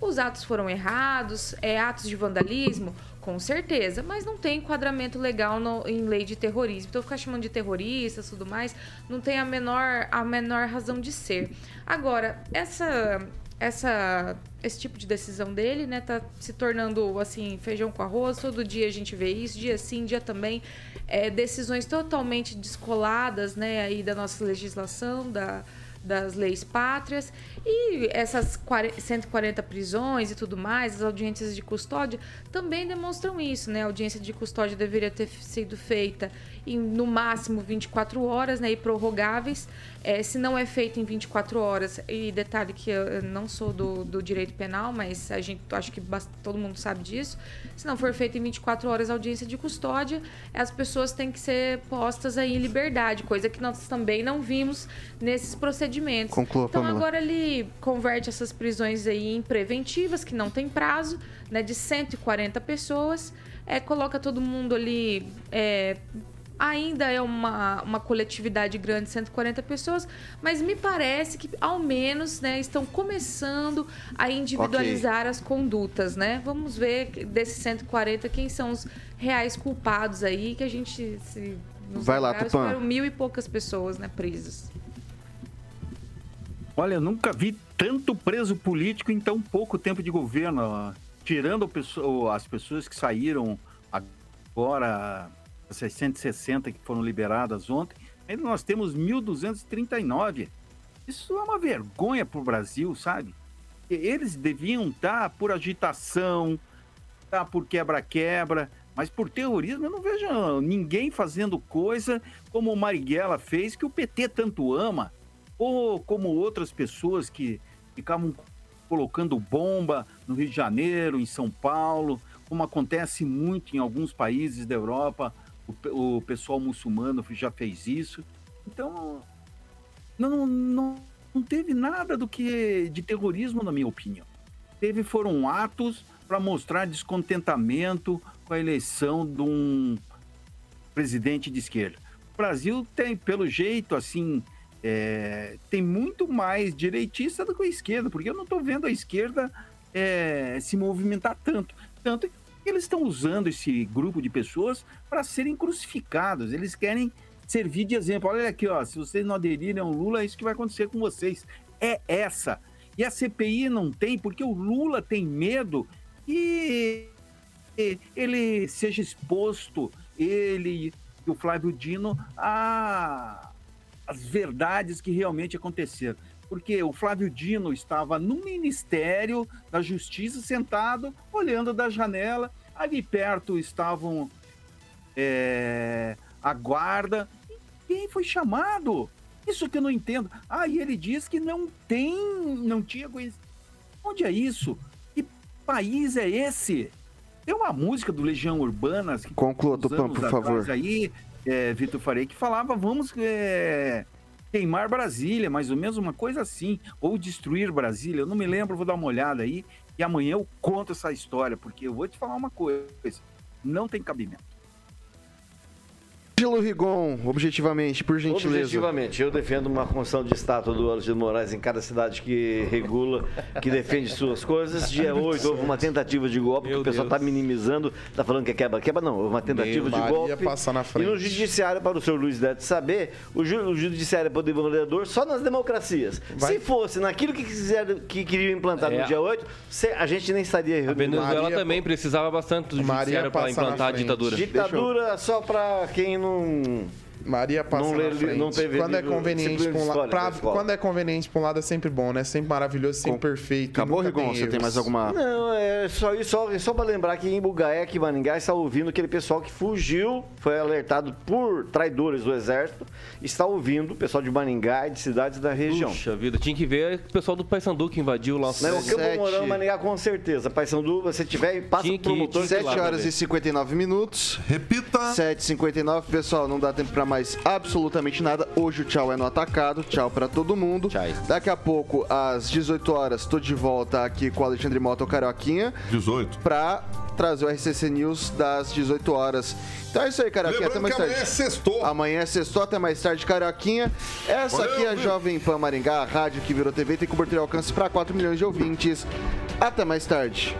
Speaker 6: Os atos foram errados, é atos de vandalismo, com certeza, mas não tem enquadramento legal no, em lei de terrorismo. Então ficar chamando de terroristas, tudo mais, não tem a menor a menor razão de ser. Agora, essa essa, esse tipo de decisão dele, né, tá se tornando assim feijão com arroz. Todo dia a gente vê isso, dia sim, dia também, é, decisões totalmente descoladas, né, aí da nossa legislação, da das leis pátrias e essas 140 prisões e tudo mais, as audiências de custódia também demonstram isso, né? A audiência de custódia deveria ter sido feita em no máximo 24 horas, né, e prorrogáveis. É, se não é feito em 24 horas, e detalhe que eu não sou do, do direito penal, mas a gente acho que todo mundo sabe disso. Se não for feito em 24 horas a audiência de custódia, as pessoas têm que ser postas aí em liberdade, coisa que nós também não vimos nesses procedimentos.
Speaker 1: Conclua,
Speaker 6: então
Speaker 1: Pamela.
Speaker 6: agora ele converte essas prisões aí em preventivas, que não tem prazo, né, de 140 pessoas, é, coloca todo mundo ali é, ainda é uma, uma coletividade grande, 140 pessoas, mas me parece que ao menos né, estão começando a individualizar okay. as condutas, né? Vamos ver desses 140 quem são os reais culpados aí, que a gente se
Speaker 1: Vai lá, Tupã.
Speaker 6: mil e poucas pessoas né, presas.
Speaker 9: Olha, nunca vi tanto preso político em tão pouco tempo de governo. Tirando as pessoas que saíram agora essas 160 que foram liberadas ontem, ainda nós temos 1.239. Isso é uma vergonha para o Brasil, sabe? Eles deviam estar por agitação, tá por quebra-quebra, mas por terrorismo eu não vejo ninguém fazendo coisa como o Marighella fez, que o PT tanto ama, ou como outras pessoas que ficavam colocando bomba no Rio de Janeiro, em São Paulo, como acontece muito em alguns países da Europa, o, o pessoal muçulmano já fez isso. Então, não, não, não teve nada do que de terrorismo, na minha opinião. Teve foram atos para mostrar descontentamento com a eleição de um presidente de esquerda. O Brasil tem, pelo jeito, assim, é, tem muito mais direitista do que a esquerda, porque eu não estou vendo a esquerda é, se movimentar tanto. Tanto eles estão usando esse grupo de pessoas para serem crucificados. Eles querem servir de exemplo. Olha aqui, ó, se vocês não aderirem ao Lula, é isso que vai acontecer com vocês. É essa. E a CPI não tem, porque o Lula tem medo que ele seja exposto, ele e o Flávio Dino, as verdades que realmente aconteceram porque o Flávio Dino estava no Ministério da Justiça, sentado, olhando da janela. Ali perto estavam é, a guarda. Quem foi chamado? Isso que eu não entendo. Ah, e ele diz que não tem, não tinha conhecido. Onde é isso? Que país é esse? Tem uma música do Legião Urbana.
Speaker 1: Conclua, Tupã, por favor.
Speaker 9: Aí, é, Vitor Farei, que falava, vamos é, queimar Brasília, mais ou menos uma coisa assim, ou destruir Brasília, eu não me lembro, vou dar uma olhada aí, e amanhã eu conto essa história, porque eu vou te falar uma coisa, não tem cabimento.
Speaker 1: Ângelo Rigon, objetivamente, por gentileza.
Speaker 5: Objetivamente, eu defendo uma construção de estátua do Ângelo Moraes em cada cidade que regula, que defende suas coisas. Dia 8 houve uma tentativa de golpe, Meu que o pessoal está minimizando, está falando que é quebra-quebra. Não, houve uma tentativa Meu de golpe.
Speaker 7: Passar na frente.
Speaker 5: E no judiciário, para o senhor Luiz deve saber, o, ju o judiciário é poder vereador só nas democracias. Vai. Se fosse naquilo que, quiser, que queriam implantar é. no dia 8, a gente nem estaria...
Speaker 8: A Venezuela Maria, também precisava bastante do judiciário para implantar a ditadura.
Speaker 5: Ditadura só para quem não
Speaker 7: Maria passa não, na frente. Não teve quando é conveniente para um lado, pra, quando é conveniente para um lado é sempre bom, né? Sempre maravilhoso, sempre Com... perfeito.
Speaker 1: Acabou, Rigon? Você tem mais alguma?
Speaker 5: Não, é só só, só para lembrar que em Bugaé, que Maningá está ouvindo aquele pessoal que fugiu, foi alertado por traidores do exército, está ouvindo o pessoal de Maningá e de cidades da região.
Speaker 8: Puxa vida, tinha que ver o pessoal do Paysandu que invadiu lá.
Speaker 5: Não, o Campo Mourão, Maningá com certeza. Paysandu, você tiver, passa pro promotor.
Speaker 1: 7 horas e 59 minutos.
Speaker 4: Repita.
Speaker 1: 7h59, pessoal, não dá tempo para mais absolutamente absolutamente nada. Hoje o tchau é no atacado. Tchau para todo mundo.
Speaker 8: Tchau.
Speaker 1: Daqui a pouco, às 18 horas, tô de volta aqui com o Alexandre Mota, o Carioquinha.
Speaker 4: 18.
Speaker 1: Pra trazer o RCC News das 18 horas. Então é isso aí, Carioquinha. Até mais tarde.
Speaker 4: Amanhã é sextou.
Speaker 1: Amanhã é sextou, até mais tarde, Carioquinha. Essa Valeu, aqui é a Jovem Pan Maringá, a rádio que virou TV, tem cobertura e alcance para 4 milhões de ouvintes. Até mais tarde.